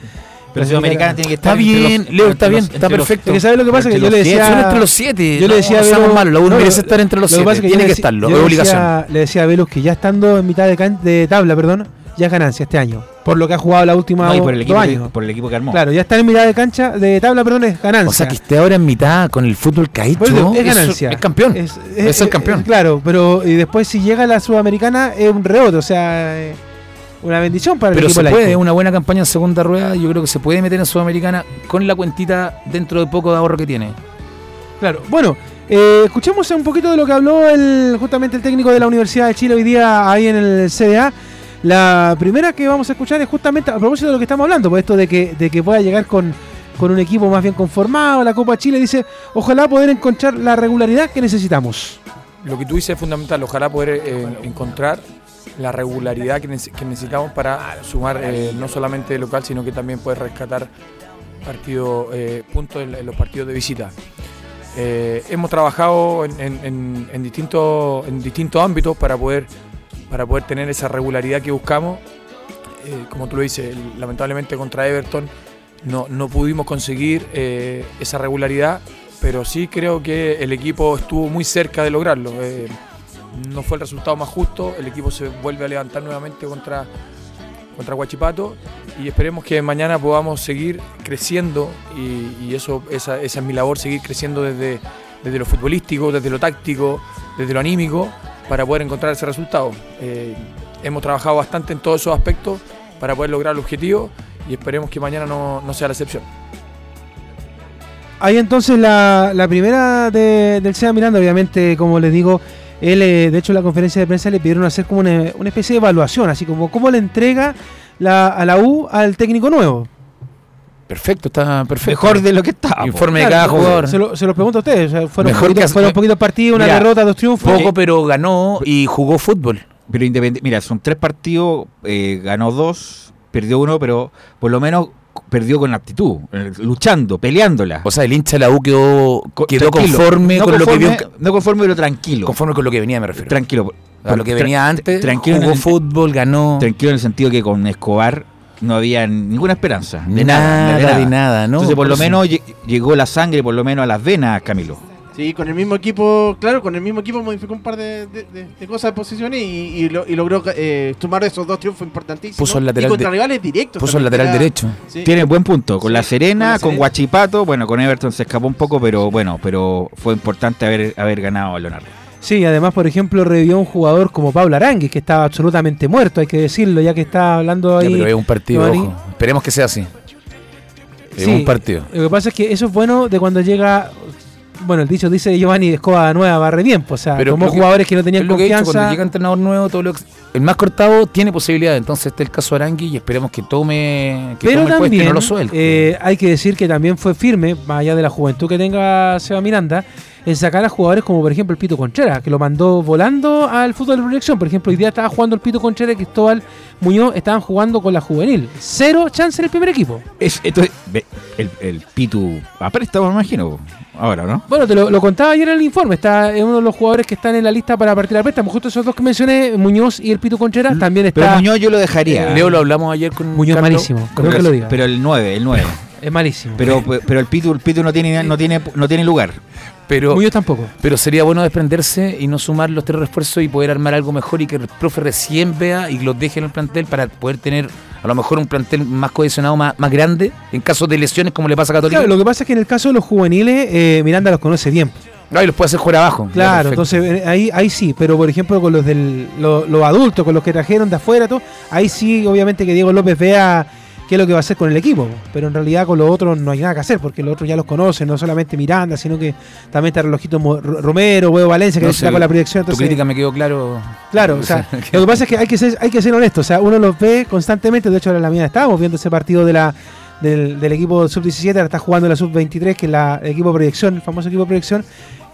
Pero Sudamericana tiene que Está estar. entre bien, Leo, está bien, está perfecto. Es que ¿sabes lo que pasa? Que yo le decía. Son entre los siete. Yo le decía no malos, la U merece estar entre los siete. Tiene que estarlo, es obligación. Le decía a Velus que ya estando en mitad de, can- de tabla, perdón, ya es ganancia este año. Por lo que ha jugado la última No, y por el, dos equipo que, años. por el equipo que armó. Claro, ya está en mitad de cancha, de tabla, perdón, es ganancia. O sea, que esté ahora en mitad con el fútbol que ha hecho, Por eso, es ganancia. es campeón. Es, Es el campeón. claro, pero y después si llega a la Sudamericana es un rebote, o sea, eh, una bendición para Pero el equipo se laico. puede, una buena campaña en segunda rueda, yo creo que se puede meter en Sudamericana con la cuentita dentro de poco de ahorro que tiene. Claro, bueno, eh, escuchemos un poquito de lo que habló el, justamente el técnico de la Universidad de Chile hoy día ahí en el CDA. La primera que vamos a escuchar es justamente a propósito de lo que estamos hablando, pues esto de que, de que pueda llegar con, con un equipo más bien conformado, la Copa Chile, dice, ojalá poder encontrar la regularidad que necesitamos. Lo que tú dices es fundamental, ojalá poder eh, encontrar la regularidad que, nece- que necesitamos para sumar eh, no solamente local, sino que también poder rescatar partido, eh, puntos en, los partidos de visita. Hemos trabajado en distintos, en distintos ámbitos para poder, para poder tener esa regularidad que buscamos. Eh, como tú lo dices, lamentablemente contra Everton no, no pudimos conseguir eh, esa regularidad, pero sí creo que el equipo estuvo muy cerca de lograrlo. Eh, no fue el resultado más justo, el equipo se vuelve a levantar nuevamente contra, contra Huachipato y esperemos que mañana podamos seguir creciendo y, y eso, esa, esa es mi labor, seguir creciendo desde, desde lo futbolístico, desde lo táctico, desde lo anímico, para poder encontrar ese resultado. Eh, hemos trabajado bastante en todos esos aspectos para poder lograr el objetivo y esperemos que mañana no, no sea la excepción. Ahí entonces la, la primera de- del SEA Miranda, obviamente, como les digo, él, eh, de hecho, en la conferencia de prensa le pidieron hacer como una, una especie de evaluación, así como cómo le entrega la, a la U al técnico nuevo. Perfecto, está perfecto. Mejor de lo que estaba. Informe Claro, de cada jugador. Se lo, se lo pregunto a ustedes, o sea, fueron, Mejor poquitos, que- fueron poquitos partidos, una Mira, derrota, dos triunfos. Poco, pero ganó y jugó fútbol. Pero independiente, mira, son tres partidos, eh, ganó dos, perdió uno, pero por lo menos perdió con actitud, eh, luchando, peleándola. O sea, el hincha de la U quedó, quedó conforme No con lo que vio. No conforme, pero tranquilo. Conforme con lo que venía, me refiero. Tranquilo. A lo que venía antes, tranquilo jugó en el- fútbol, ganó. Tranquilo en el sentido que con Escobar no había ninguna esperanza. De nada, de nada, ¿no? Entonces, por, Por lo menos lle- llegó la sangre, por lo menos a las venas, Camilo. Sí, con el mismo equipo, claro, con el mismo equipo modificó un par de, de- de- de cosas de posiciones y, y lo- y logró eh, sumar esos dos triunfos importantísimos. Puso el lateral y contra de- rivales directos. puso el lateral era- derecho. Sí. Tiene buen punto. Con la Serena, con la con. Guachipato, bueno, con Everton se escapó un poco, pero bueno, pero fue importante haber, haber ganado a Leonardo. Sí, además, por ejemplo, revivió un jugador como Pablo Aranguis, que estaba absolutamente muerto, hay que decirlo, ya que está hablando Ya, ahí. pero es un partido, ojo. Esperemos que sea así. Es Sí, un partido. Lo que pasa es que eso es bueno de cuando llega. Bueno, el dicho dice Giovanni Escoba Nueva barre bien, pues, o sea, tomó que- jugadores que no tenían lo que he dicho, confianza. cuando llega entrenador nuevo, todo lo que- el más cortado tiene posibilidad. Entonces este es el caso de Arangui y esperemos que tome, que Pero tome el y también no lo suelte. eh, hay que decir que también fue firme, más allá de la juventud que tenga Seba Miranda, en sacar a jugadores como por ejemplo el Pito Contreras, que lo mandó volando al fútbol de proyección. Por ejemplo, hoy día estaba jugando el Pito Contreras y Cristóbal Muñoz estaban jugando con la juvenil. Cero chance en el primer equipo. Es, entonces, el, el Pitu a préstamo, me imagino, ahora, ¿no? Bueno, te lo, lo contaba ayer en el informe. Está es uno de los jugadores que están en la lista para partir a préstamo. Justo esos dos que mencioné, Muñoz y el Pito Contreras, también está. Pero Muñoz yo lo dejaría. Leo lo hablamos ayer con Muñoz Carlos, malísimo, creo que lo diga. Pero el 9, el 9. Es malísimo. Pero, pero el Pitu, el Pitu no tiene, no tiene, no tiene lugar. Pero, Muñoz tampoco. pero sería bueno desprenderse y no sumar los tres refuerzos y poder armar algo mejor y que el profe recién vea y los deje en el plantel para poder tener a lo mejor un plantel más cohesionado, más, más grande, en caso de lesiones como le pasa a Católica. Claro, lo que pasa es que en el caso de los juveniles, eh, Miranda los conoce bien. No, y los puede hacer jugar abajo. Claro, entonces eh, ahí, ahí sí, pero por ejemplo con los del lo- los adultos, con los que trajeron de afuera, todo, ahí sí obviamente que Diego López vea qué es lo que va a hacer con el equipo. Pero en realidad con los otros no hay nada que hacer, porque los otros ya los conocen, no solamente Miranda, sino que también está Relojito Romero, Huevo Valencia, que No está con la proyección. tu entonces- crítica me quedó claro. Claro, o sea, lo que pasa es que hay que ser, hay que ser honesto, o sea, uno los ve constantemente, de hecho ahora en la mía estábamos viendo ese partido de la del, del equipo sub-17, ahora está jugando la sub-23, que es la, el equipo de proyección, el famoso equipo de proyección,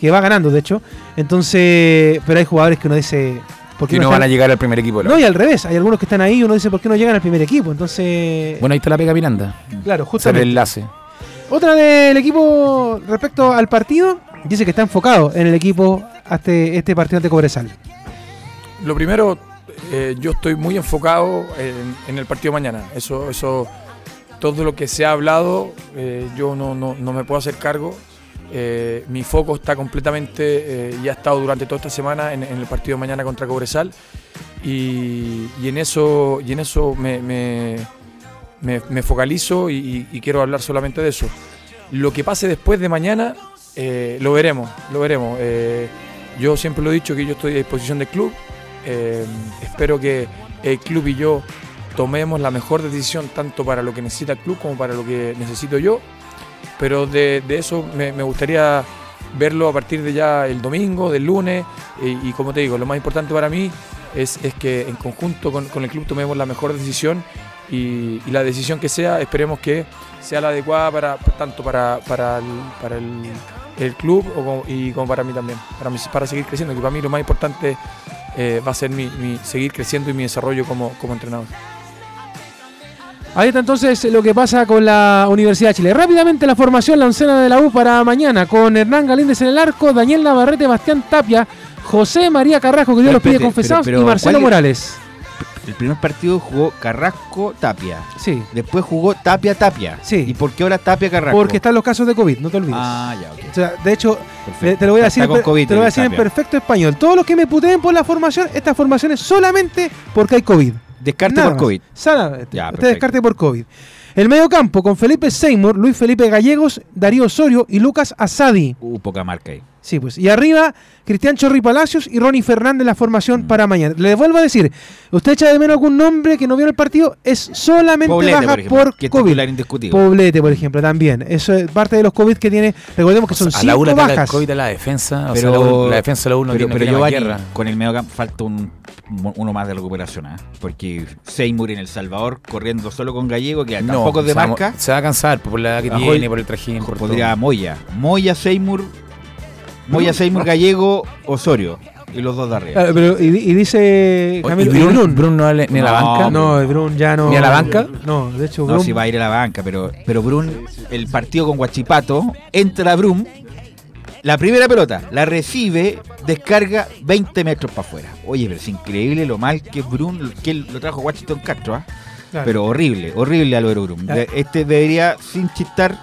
que va ganando, de hecho. Entonces, pero hay jugadores que uno dice... ¿por qué Que no están- van a llegar al primer equipo. No, y al revés, hay algunos que están ahí y uno dice, ¿por qué no llegan al primer equipo? Entonces, Bueno, ahí está la pega Miranda. claro, Ser el justamente. enlace. Otra del equipo respecto al partido, dice que está enfocado en el equipo hasta este partido ante Cobresal. Lo primero, eh, yo estoy muy enfocado en, en el partido mañana. Eso, eso, todo lo que se ha hablado, eh, yo no, no, no me puedo hacer cargo. Eh, mi foco está completamente eh, y ha estado durante toda esta semana en, el partido de mañana contra Cobresal y, en eso en eso me, focalizo y, quiero hablar solamente de eso. Lo que pase después de mañana eh, lo veremos, lo veremos. Eh, yo siempre lo he dicho que yo estoy a disposición del club. Espero que el club y yo tomemos la mejor decisión tanto para lo que necesita el club como para lo que necesito yo. Pero de, de eso me, me gustaría verlo a partir de ya el domingo, del lunes. Y, como te digo, lo más importante para mí es, es que en conjunto con, con el club tomemos la mejor decisión y, la decisión que sea, esperemos que sea la adecuada para tanto para, para el, para el, el club como- y como para mí también, para, mí- para seguir creciendo, que para mí lo más importante eh, va a ser mi- seguir creciendo y mi desarrollo como, como entrenador. Ahí está entonces lo que pasa con la Universidad de Chile. Rápidamente la formación lancena de la U para mañana con Hernán Galíndez en el arco, Daniel Navarrete, Bastián Tapia, José María Carrasco, que Dios los pide confesados, pero- pero y Marcelo. Morales. El primer partido jugó Carrasco Tapia. Sí. Después jugó Tapia Tapia. Sí. ¿Y por qué ahora Tapia Carrasco? Porque están los casos de COVID, no te olvides. Ah, ya, ok. O sea, de hecho, eh, te lo voy a decir, en COVID te lo voy a decir en perfecto español. Todos los que me puteen por la formación, esta formación es solamente porque hay COVID. Descarte Nada por más. COVID. Solamente. Ya, Usted perfecto. descarte por COVID. El medio campo con Felipe Seymour, Luis Felipe Gallegos, Darío Osorio y Lucas Asadi. Uh, poca marca ahí. Sí, pues. Y arriba, Cristian Chorri Palacios y Ronnie Fernández la Mm. formación para mañana. Le vuelvo a decir, usted echa de menos algún nombre que no vio en el partido, es solamente Poblete, baja por ejemplo, por que es COVID. Poblete, por ejemplo, también. Eso es parte de los COVID que tiene. Recordemos que son a la cinco una ataca el bajas. COVID a la defensa, o Pero, sea, la, la defensa de la uno pero, tiene, pero Giovanni, guerra. con el medio campo falta un, uno más de recuperación, ¿ah? porque Seymour en El Salvador corriendo solo con Gallego, que No, tampoco es de se va a mo- marca. se va a cansar por la edad que tiene, el- por el trajín, por Podría todo. Moya. Moya, Seymour, Moya, Seymour, Gallego, Osorio. Y los dos de arriba. Ah, pero, y, y dice Camilo, ¿y ¿y Brun- Brun? Brun no vale ni a la banca? No, Brun ya no. ¿Ni a la banca? No, de hecho, No, Brun. si va a ir a la banca, pero, pero Brun, el partido con Guachipato, entra Brun, la primera pelota, la recibe, descarga 20 metros para afuera. Oye, pero es increíble lo mal que Brun, que lo trajo Washington Castro, ¿ah? Claro. Pero horrible, horrible Álvaro Brun. De- Este debería, sin chistar,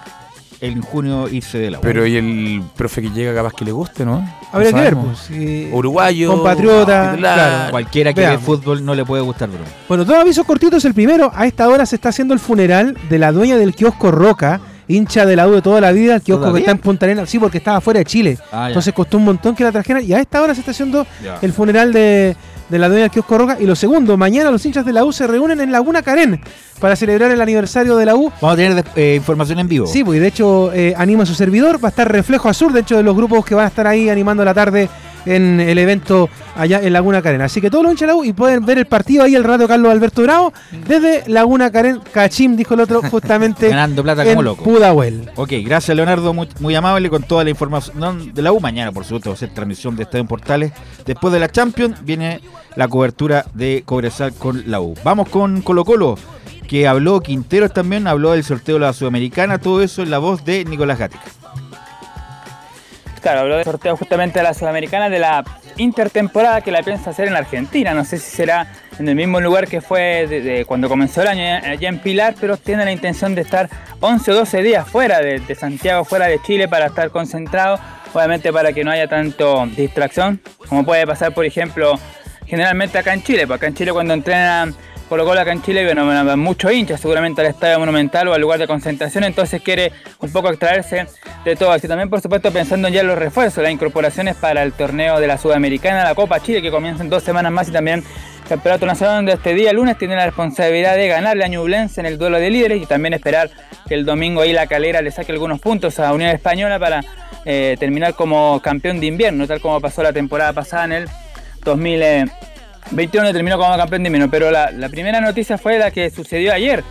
en junio irse de la U. Pero y el profe que llega capaz que le guste, ¿no? Habría que ver, pues. Uruguayo. Compatriota. titular. claro. Cualquiera que Veamos. ve fútbol no le puede gustar Brun. Bueno, dos avisos cortitos. El primero, a esta hora se está haciendo el funeral de la dueña del kiosco Roca, hincha de la U de toda la vida, el kiosco ¿Todavía? que está en Punta Arenas, sí, porque estaba fuera de Chile. Ah. Entonces costó un montón que la trajeran y a esta hora se está haciendo Ya. el funeral de, de la dueña del kiosco Roca. Y lo segundo, mañana los hinchas de la U se reúnen en Laguna Carén para celebrar el aniversario de la U. Vamos a tener eh, información en vivo. Sí, porque de hecho eh, anima a su servidor, va a estar Reflejo Azul, de hecho de los grupos que van a estar ahí animando la tarde en el evento allá en Laguna Carén. Así que todos los hinchas de la U y pueden ver el partido ahí el rato Carlos Alberto Bravo desde Laguna Carén, Cachim, dijo el otro, justamente Ganando plata en como loco. Pudahuel. Ok, gracias Leonardo, muy, muy amable con toda la información de la U. Mañana, por supuesto, va a ser transmisión de Estadio en Portales. Después de la Champions viene la cobertura de Cobresal con la U. Vamos con Colo Colo, que habló Quinteros también, habló del sorteo de la Sudamericana, todo eso en la voz de Nicolás Gatica. Claro, habló del sorteo justamente de la Sudamericana de la intertemporada que la piensa hacer en Argentina. No sé si será en el mismo lugar que fue cuando comenzó el año allá en Pilar, pero tiene la intención de estar 11 o 12 días fuera de, de Santiago, fuera de Chile, para estar concentrado, obviamente para que no haya tanto distracción, como puede pasar, por ejemplo, generalmente acá en Chile. Porque acá en Chile cuando entrenan Colo Colo acá en Chile, bueno, muchos hinchas seguramente al estadio monumental o al lugar de concentración, entonces quiere un poco extraerse de todo. Así también, por supuesto, pensando ya en los refuerzos, las incorporaciones para el torneo de la Sudamericana, la Copa Chile, que comienza en dos semanas más, y también Campeonato Nacional, donde este día lunes tiene la responsabilidad de ganarle a Ñublense en el duelo de líderes y también esperar que el domingo ahí la calera le saque algunos puntos a Unión Española para eh, terminar como campeón de invierno, tal como pasó la temporada pasada en el 2021 terminó como campeón de invierno, pero la, la primera noticia fue la que sucedió ayer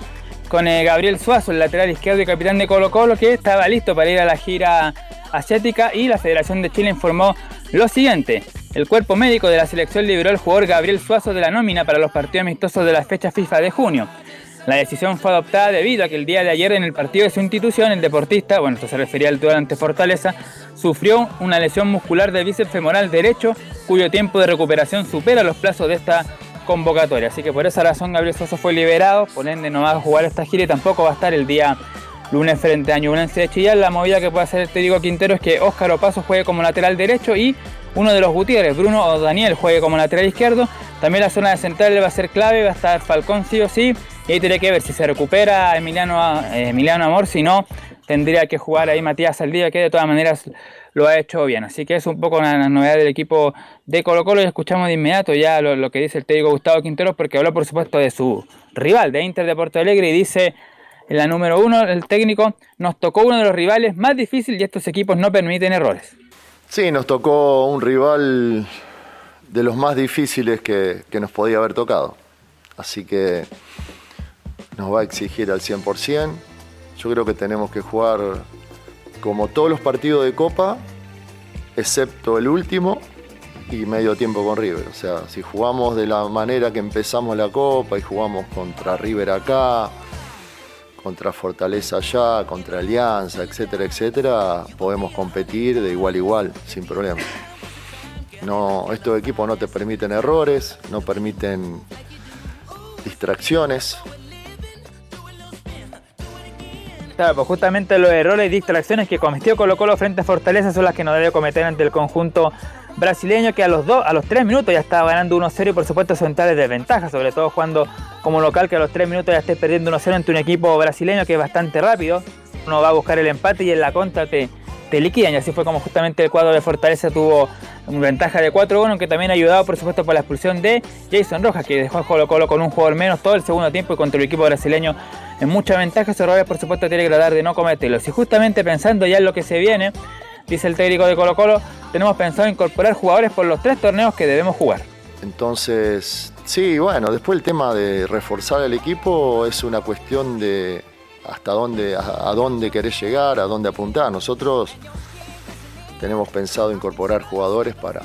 con eh, Gabriel Suazo, el lateral izquierdo y capitán de Colo Colo, que estaba listo para ir a la gira asiática y la Federación de Chile informó lo siguiente. El cuerpo médico de la selección liberó al jugador Gabriel Suazo de la nómina para los partidos amistosos de la fecha FIFA de junio. La decisión fue adoptada debido a que el día de ayer en el partido de su institución, el deportista, bueno, esto se refería al duelo ante Fortaleza, sufrió una lesión muscular del bíceps femoral derecho, cuyo tiempo de recuperación supera los plazos de esta convocatoria. Así que por esa razón Gabriel Sosa fue liberado, por ende no va a jugar esta gira y tampoco va a estar el día lunes frente a Ñublense de Chillán. La movida que puede hacer este Diego Quintero es que Óscar Opaso juegue como lateral derecho y uno de los Gutiérrez, Bruno o Daniel, juegue como lateral izquierdo. También la zona de central va a ser clave, va a estar Falcón sí o sí. Y ahí tiene que ver si se recupera Emiliano, eh, Emiliano Amor, si no, tendría que jugar ahí Matías Saldivia, que de todas maneras lo ha hecho bien. Así que es un poco una, novedad del equipo de Colo Colo y escuchamos de inmediato ya lo, lo que dice el técnico Gustavo Quinteros, porque habló por supuesto de su rival, de Inter de Porto Alegre, y dice en la número uno, el técnico, nos tocó uno de los rivales más difíciles y estos equipos no permiten errores. Sí, nos tocó un rival de los más difíciles que, que nos podía haber tocado. Así que nos va a exigir al 100%. Yo creo que tenemos que jugar como todos los partidos de Copa, excepto el último y medio tiempo con River. O sea, si jugamos de la manera que empezamos la Copa y jugamos contra River acá, contra Fortaleza allá, contra Alianza, etcétera, etcétera, podemos competir de igual a igual, sin problema. No, estos equipos no te permiten errores, no permiten distracciones. Claro, pues justamente los errores y distracciones que cometió Colo Colo frente a Fortaleza son las que no debe cometer ante el conjunto brasileño que a los dos, a los tres minutos ya estaba ganando 1-0 y por supuesto son tales desventajas, sobre todo jugando como local que a los tres minutos ya estés perdiendo 1-0 ante un equipo brasileño que es bastante rápido. Uno va a buscar el empate y en la contra te, te liquidan. Y así fue como justamente el cuadro de Fortaleza tuvo una ventaja de 4-1 que también ayudado por supuesto por la expulsión de Jason Rojas que dejó a Colo Colo con un jugador menos todo el segundo tiempo y contra el equipo brasileño en mucha ventaja, esos por supuesto tiene que tratar de no cometerlos. Y justamente pensando ya en lo que se viene dice el técnico de Colo Colo tenemos pensado incorporar jugadores por los tres torneos que debemos jugar Entonces, sí, bueno, después el tema de reforzar el equipo es una cuestión de hasta dónde, a, dónde querés llegar, a dónde apuntar. Nosotros tenemos pensado incorporar jugadores para,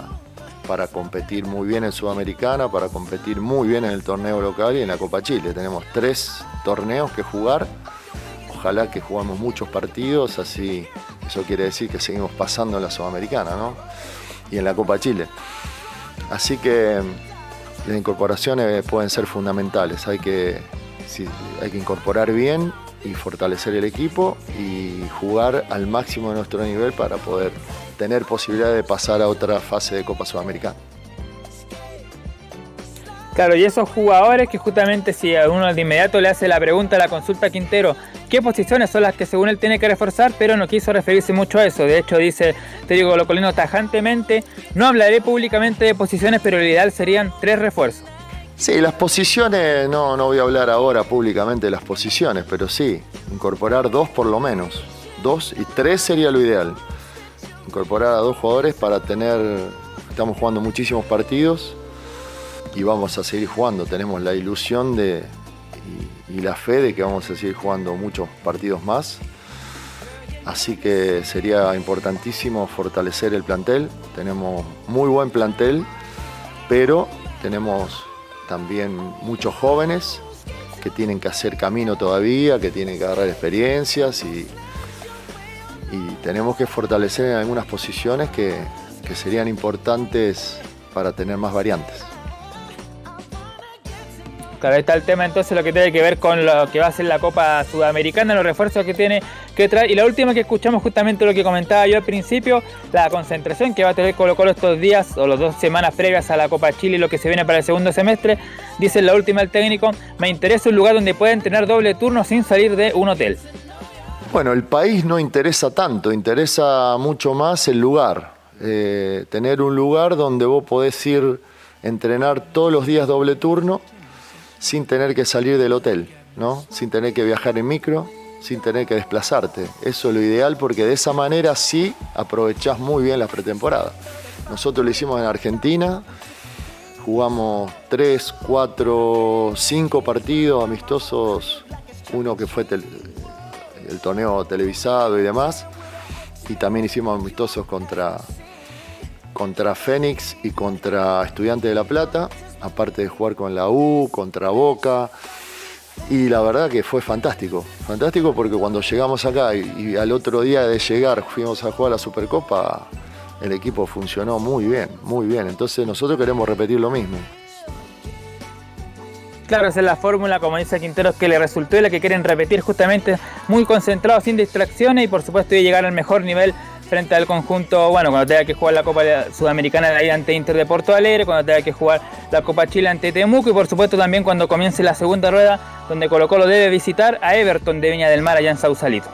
para competir muy bien en Sudamericana, para competir muy bien en el torneo local y en la Copa Chile. Tenemos tres torneos que jugar. Ojalá que jugamos muchos partidos, así eso quiere decir que seguimos pasando en la Sudamericana, ¿no? Y en la Copa Chile. Así que las incorporaciones pueden ser fundamentales. Hay que, hay que incorporar bien y fortalecer el equipo y jugar al máximo de nuestro nivel para poder tener posibilidad de pasar a otra fase de Copa Sudamericana. Claro, y esos jugadores que justamente si a uno de inmediato le hace la pregunta, la consulta Quintero, ¿qué posiciones son las que según él tiene que reforzar? Pero no quiso referirse mucho a eso. De hecho, dice, te digo Colocolino tajantemente, no hablaré públicamente de posiciones, pero lo ideal serían tres refuerzos. Sí, las posiciones, no, no voy a hablar ahora públicamente de las posiciones, pero sí, incorporar dos por lo menos. Dos y tres sería lo ideal. Incorporar a dos jugadores para tener, estamos jugando muchísimos partidos y vamos a seguir jugando. Tenemos la ilusión de, y, la fe de que vamos a seguir jugando muchos partidos más. Así que sería importantísimo fortalecer el plantel. Tenemos muy buen plantel, pero tenemos también muchos jóvenes que tienen que hacer camino todavía, que tienen que agarrar experiencias y, y tenemos que fortalecer en algunas posiciones que, que serían importantes para tener más variantes. Claro, ahí está el tema entonces lo que tiene que ver con lo que va a ser la Copa Sudamericana, los refuerzos que tiene que traer. Y la última que escuchamos justamente lo que comentaba yo al principio, la concentración que va a tener Colo Colo estos días o las dos semanas previas a la Copa Chile y lo que se viene para el segundo semestre. Dice la última el técnico, me interesa un lugar donde pueden tener doble turno sin salir de un hotel. Bueno, el país no interesa tanto, interesa mucho más el lugar. Eh, tener un lugar donde vos podés ir entrenar todos los días doble turno sin tener que salir del hotel, ¿no? Sin tener que viajar en micro, sin tener que desplazarte. Eso es lo ideal porque de esa manera sí aprovechás muy bien la pretemporada. Nosotros lo hicimos en Argentina, jugamos 3, 4, 5 partidos amistosos, uno que fue el torneo televisado y demás, y también hicimos amistosos contra, contra Fénix y contra Estudiantes de La Plata, aparte de jugar con la U, contra Boca. Y la verdad que fue fantástico, fantástico porque cuando llegamos acá y, al otro día de llegar fuimos a jugar la Supercopa, el equipo funcionó muy bien, muy bien. Entonces nosotros queremos repetir lo mismo. Claro, esa es la fórmula, como dice Quinteros, que le resultó y la que quieren repetir justamente muy concentrados, sin distracciones y por supuesto y llegar al mejor nivel frente al conjunto, bueno, cuando tenga que jugar la Copa Sudamericana de ahí ante Inter de Porto Alegre, cuando tenga que jugar la Copa Chile ante Temuco y por supuesto también cuando comience la segunda rueda donde Colo Colo debe visitar a Everton de Viña del Mar allá en Sausalito.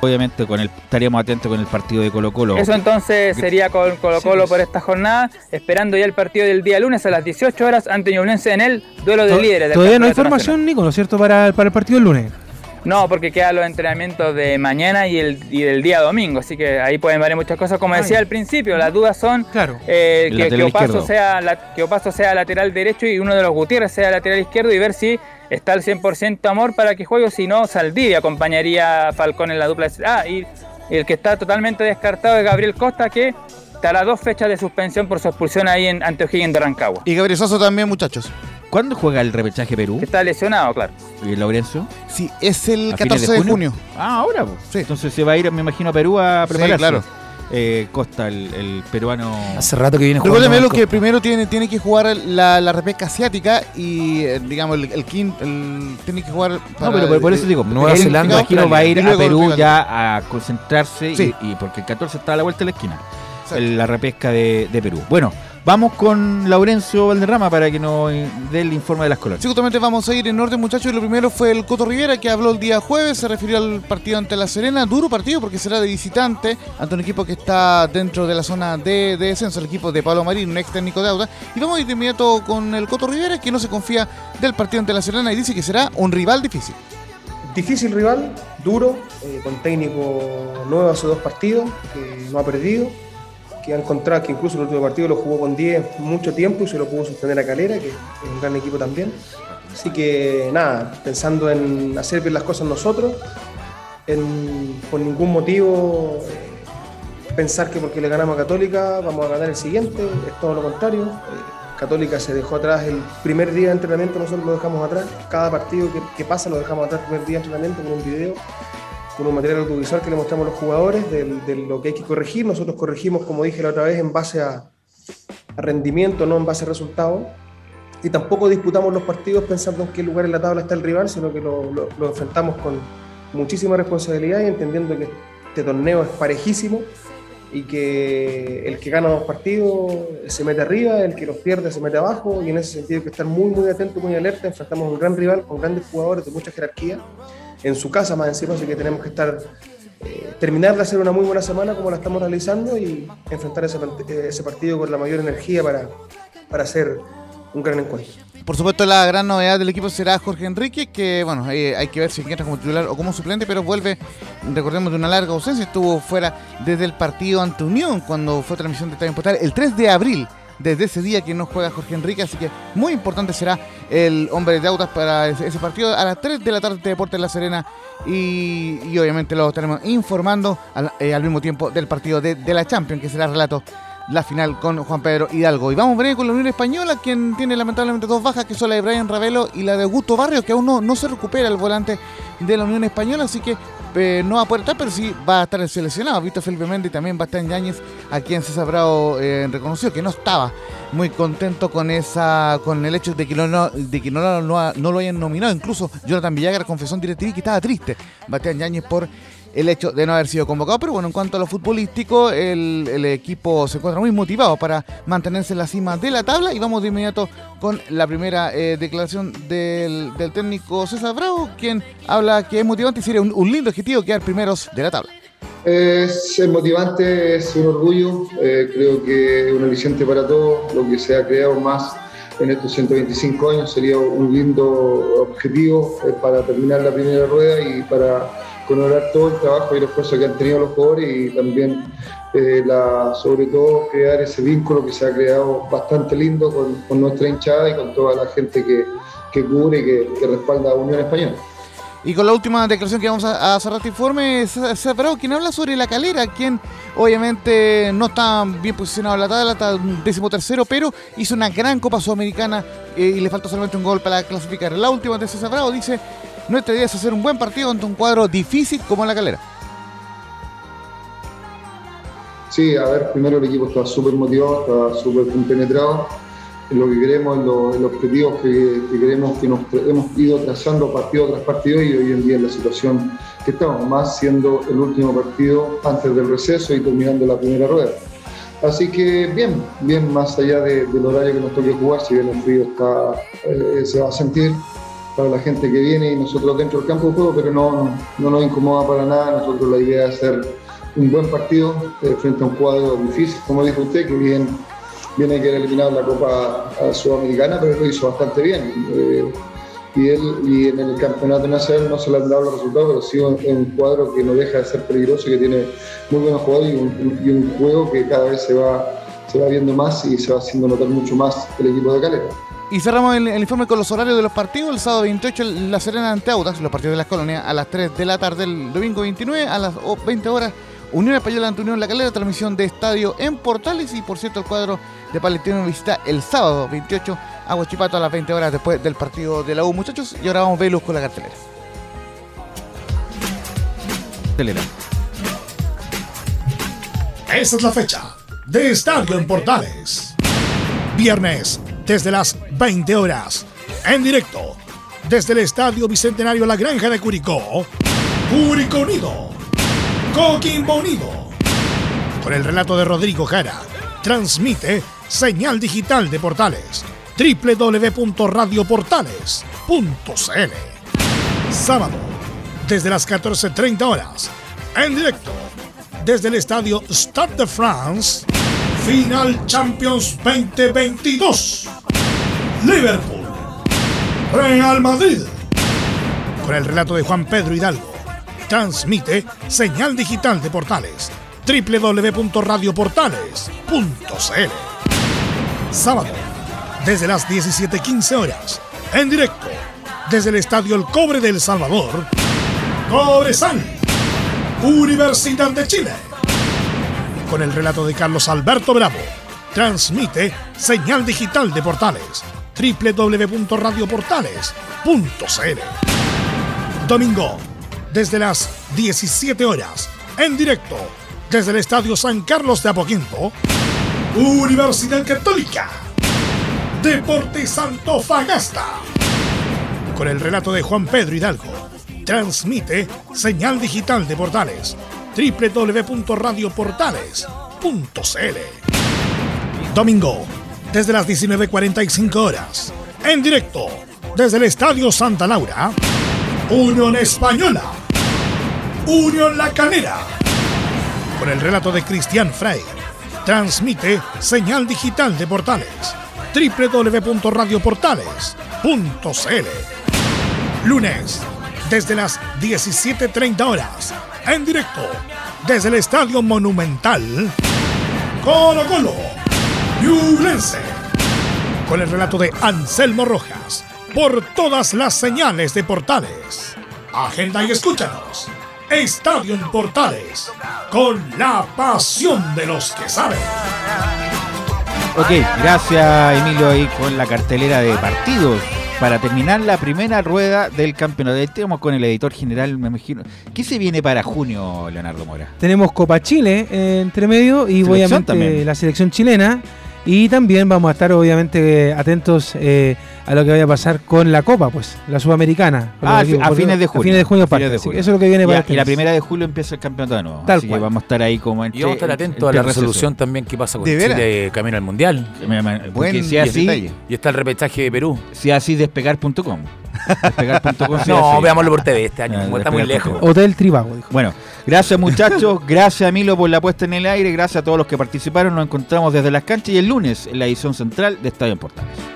Obviamente con el, estaríamos atentos con el partido de Colo Colo. Eso entonces sería con Colo Colo por esta jornada, esperando ya el partido del día lunes a las 18 horas ante Ñublense en el duelo de líderes. Todavía no hay formación, Nico, ¿no es cierto? Para, para el partido del lunes. No, porque quedan los entrenamientos de mañana y el y del día domingo, así que ahí pueden variar muchas cosas. Como decía al principio, las dudas son eh, que, que Opaso sea, la- que Opaso sea lateral derecho y uno de los Gutiérrez sea lateral izquierdo y ver si está al 100% amor para que juegue o si no, Saldivia acompañaría a Falcón en la dupla. Ah, y el que está totalmente descartado es Gabriel Costa, que estará dos fechas de suspensión por su expulsión ahí en ante O'Higgins de Rancagua. Y Gabriel Soso también, muchachos. ¿Cuándo juega el repechaje Perú? Está lesionado, claro. ¿Y Laurencio? Sí, es el ¿A fines 14 de junio. Ah, ahora. pues. Entonces se va a ir, me imagino, a Perú a Sí, prepararse. claro. Eh, Costa, el, el peruano. Hace rato que viene Recuérdeme jugando. lo que primero tiene, tiene que jugar la, la repesca asiática y, eh, digamos, el, el quinto, el- tiene que jugar No, pero por, por eso digo, Nueva Zelanda, imagino, va a ir y a Perú ya a concentrarse y- Sí. y, porque el 14 está a la vuelta de la esquina. el- la repesca de, de Perú. Bueno, vamos con Laurencio Valderrama para que nos dé el informe de las colonias. Sí, justamente vamos a ir en orden, muchachos. Y lo primero fue el Coto Rivera, que habló el día jueves, se refirió al partido ante La Serena. Duro partido porque será de visitante ante un equipo que está dentro de la zona de, de descenso, el equipo de Pablo Marín, un ex técnico de Auda. Y vamos a ir de inmediato con el Coto Rivera, que no se confía del partido ante La Serena y dice que será un rival difícil. Difícil rival, duro, eh, con técnico nuevo hace dos partidos, que no ha perdido, que ha encontrado que incluso el último partido lo jugó con 10 mucho tiempo y se lo pudo sostener a Calera, que es un gran equipo también. Así que nada, pensando en hacer bien las cosas nosotros, en por ningún motivo pensar que porque le ganamos a Católica vamos a ganar el siguiente, es todo lo contrario. Eh, Católica se dejó atrás el primer día de entrenamiento, nosotros lo dejamos atrás. Cada partido que, que pasa lo dejamos atrás el primer día de entrenamiento con un video, con un material audiovisual que le mostramos a los jugadores de, de lo que hay que corregir. Nosotros corregimos, como dije la otra vez, en base a, a rendimiento, no en base a resultados. Y tampoco disputamos los partidos pensando en qué lugar en la tabla está el rival, sino que lo, lo- lo enfrentamos con muchísima responsabilidad y entendiendo que este torneo es parejísimo y que el que gana dos partidos se mete arriba, el que los pierde se mete abajo y en ese sentido hay que estar muy muy atento, muy alerta, enfrentamos a un gran rival con grandes jugadores de mucha jerarquía en su casa más encima, así que tenemos que estar eh, terminar de hacer una muy buena semana como la estamos realizando y enfrentar ese, eh, partido con la mayor energía para, para hacer un gran encuentro. Por supuesto, la gran novedad del equipo será Jorge Enrique, que bueno, eh, hay que ver si entra como titular o como suplente, pero vuelve, recordemos, de una larga ausencia. Estuvo fuera desde el partido ante Unión, cuando fue transmisión de Estadio Portal, el 3 de abril. Desde ese día que no juega Jorge Enrique, así que muy importante será el hombre de autas para ese, partido a las 3 de la tarde de Deportes La Serena. Y, obviamente lo estaremos informando al, eh, al mismo tiempo del partido de, de la Champions, que será relato la final con Juan Pedro Hidalgo. Y vamos a ver con la Unión Española, quien tiene lamentablemente dos bajas, que son la de Brian Ravelo y la de Augusto Barrios, que aún no, no se recupera el volante de la Unión Española, así que eh, no va a poder estar, pero sí va a estar el seleccionado. Víctor Felipe Méndez y también Bastián Yáñez, a quien César Bravo eh, reconoció que no estaba muy contento con esa con el hecho de que no, de que no, no, no lo hayan nominado. Incluso Jonathan Villagra confesó en que estaba triste, Bastián Yáñez, por el hecho de no haber sido convocado. Pero bueno, en cuanto a lo futbolístico, el, el equipo se encuentra muy motivado para mantenerse en la cima de la tabla. Y vamos de inmediato con la primera eh, declaración del, del técnico César Bravo, quien habla que es motivante y sería un, un lindo objetivo quedar primeros de la tabla. Es, motivante, es un orgullo, eh, creo que es un aliciente para todos, lo que se ha creado más en estos 125 años sería un lindo objetivo eh, para terminar la primera rueda y para honorar todo el trabajo y el esfuerzo que han tenido los jugadores y también eh, sobre todo crear ese vínculo que se ha creado bastante lindo con, nuestra hinchada y con toda la gente que, que cubre y que, respalda a Unión Española. Y con la última declaración que vamos a, cerrar este informe, Bravo, quien habla sobre la calera, quien obviamente no está bien posicionado en la tabla, está décimo tercero, pero hizo una gran Copa Sudamericana eh, y le falta solamente un gol para clasificar. La última de César Bravo dice, nuestra idea es hacer un buen partido ante un cuadro difícil como la calera. Sí, a ver, primero el equipo está súper motivado, está súper compenetrado en lo que queremos, en los, en los objetivos que, que queremos, que nos hemos ido trazando partido tras partido y hoy en día en la situación que estamos, más siendo el último partido antes del receso y terminando la primera rueda. Así que bien, bien, más allá de- del horario que nos toque jugar, si bien el frío está, eh, se va a sentir para la gente que viene y nosotros dentro del campo de juego, pero no, no nos incomoda para nada. Nosotros la idea es hacer un buen partido eh, frente a un cuadro difícil, como dijo usted, que bien viene a quedar eliminado en la Copa Sudamericana, pero lo hizo bastante bien. Eh, y él y en el campeonato nacional no se le han dado los resultados, pero sí es un cuadro que no deja de ser peligroso, que tiene muy buenos jugadores y un, y un juego que cada vez se va, se va viendo más y se va haciendo notar mucho más el equipo de Calera. Y cerramos el, el informe con los horarios de los partidos. El sábado 28 en La Serena ante Audax, los partidos de las colonias a las 3 de la tarde. El domingo 29 a las o- 20 horas Unión Española ante Unión La Calera, transmisión de estadio en Portales. Y por cierto, el cuadro de Palestino visita el sábado 28 a Huachipato a las 20 horas después del partido de la U, muchachos. Y ahora vamos a Velus con la cartelera. Cartelera. Esa es la fecha de Estadio en Portales. Viernes, desde las 20 horas. En directo, desde el Estadio Bicentenario La Granja de Curicó. Curicó Unido. Coquimbo Unido. Con el relato de Rodrigo Jara. Transmite señal digital de Portales. www.radioportales.cl Sábado, desde las 14.30 horas. En directo, desde el estadio Stade de France, Final Champions 2022. Liverpool, Real Madrid. Con el relato de Juan Pedro Hidalgo. Transmite señal digital de portales www.radioportales.cl Sábado, desde las 17.15 horas, en directo, desde el estadio El Cobre del Salvador, Cobresal, Universidad de Chile. Con el relato de Carlos Alberto Bravo, transmite señal digital de portales www.radioportales.cl. Domingo, desde las 17 horas, en directo, desde el Estadio San Carlos de Apoquindo, Universidad Católica, Deportes Antofagasta. Con el relato de Juan Pedro Hidalgo, transmite señal digital de portales www.radioportales.cl. Domingo, desde las 19.45 horas, en directo, desde el Estadio Santa Laura, Unión Española, Unión La Calera. Con el relato de Cristian Frey, transmite señal digital de portales www.radioportales.cl. Lunes, desde las 17.30 horas, en directo, desde el Estadio Monumental, Colo Colo, Ñublense. Con el relato de Anselmo Rojas, por todas las señales de portales. Agenda y escúchanos. Estadio en Portales, con la pasión de los que saben. Ok, gracias Emilio ahí con la cartelera de partidos. Para terminar la primera rueda del campeonato, estamos con el editor general, me imagino. ¿Qué se viene para junio, Leonardo Mora? Tenemos Copa Chile eh, entre medio y Selección obviamente también. la selección chilena. Y también vamos a estar obviamente atentos eh, a lo que vaya a pasar con la Copa, pues, la Sudamericana. Ah, a fines de junio. A fines de junio, Fines parte, de junio. Eso es lo que viene Ya, para este Y la primera de julio empieza el campeonato de nuevo. Tal así cual. que vamos a estar ahí como entre, Y vamos a estar atentos a la receso. resolución también que pasa con ¿De? Chile camino al Mundial. Porque Buen si así, detalle. Y está el repechaje de Perú. Si así despegar.com. Despegar.com. No, veámoslo por TV este año, Ah, como está muy lejos. Hotel Tribago, dijo. Bueno, gracias muchachos, gracias Milo por la puesta en el aire, gracias a todos los que participaron, nos encontramos desde las canchas y el lunes en la edición central de Estadio en Portales.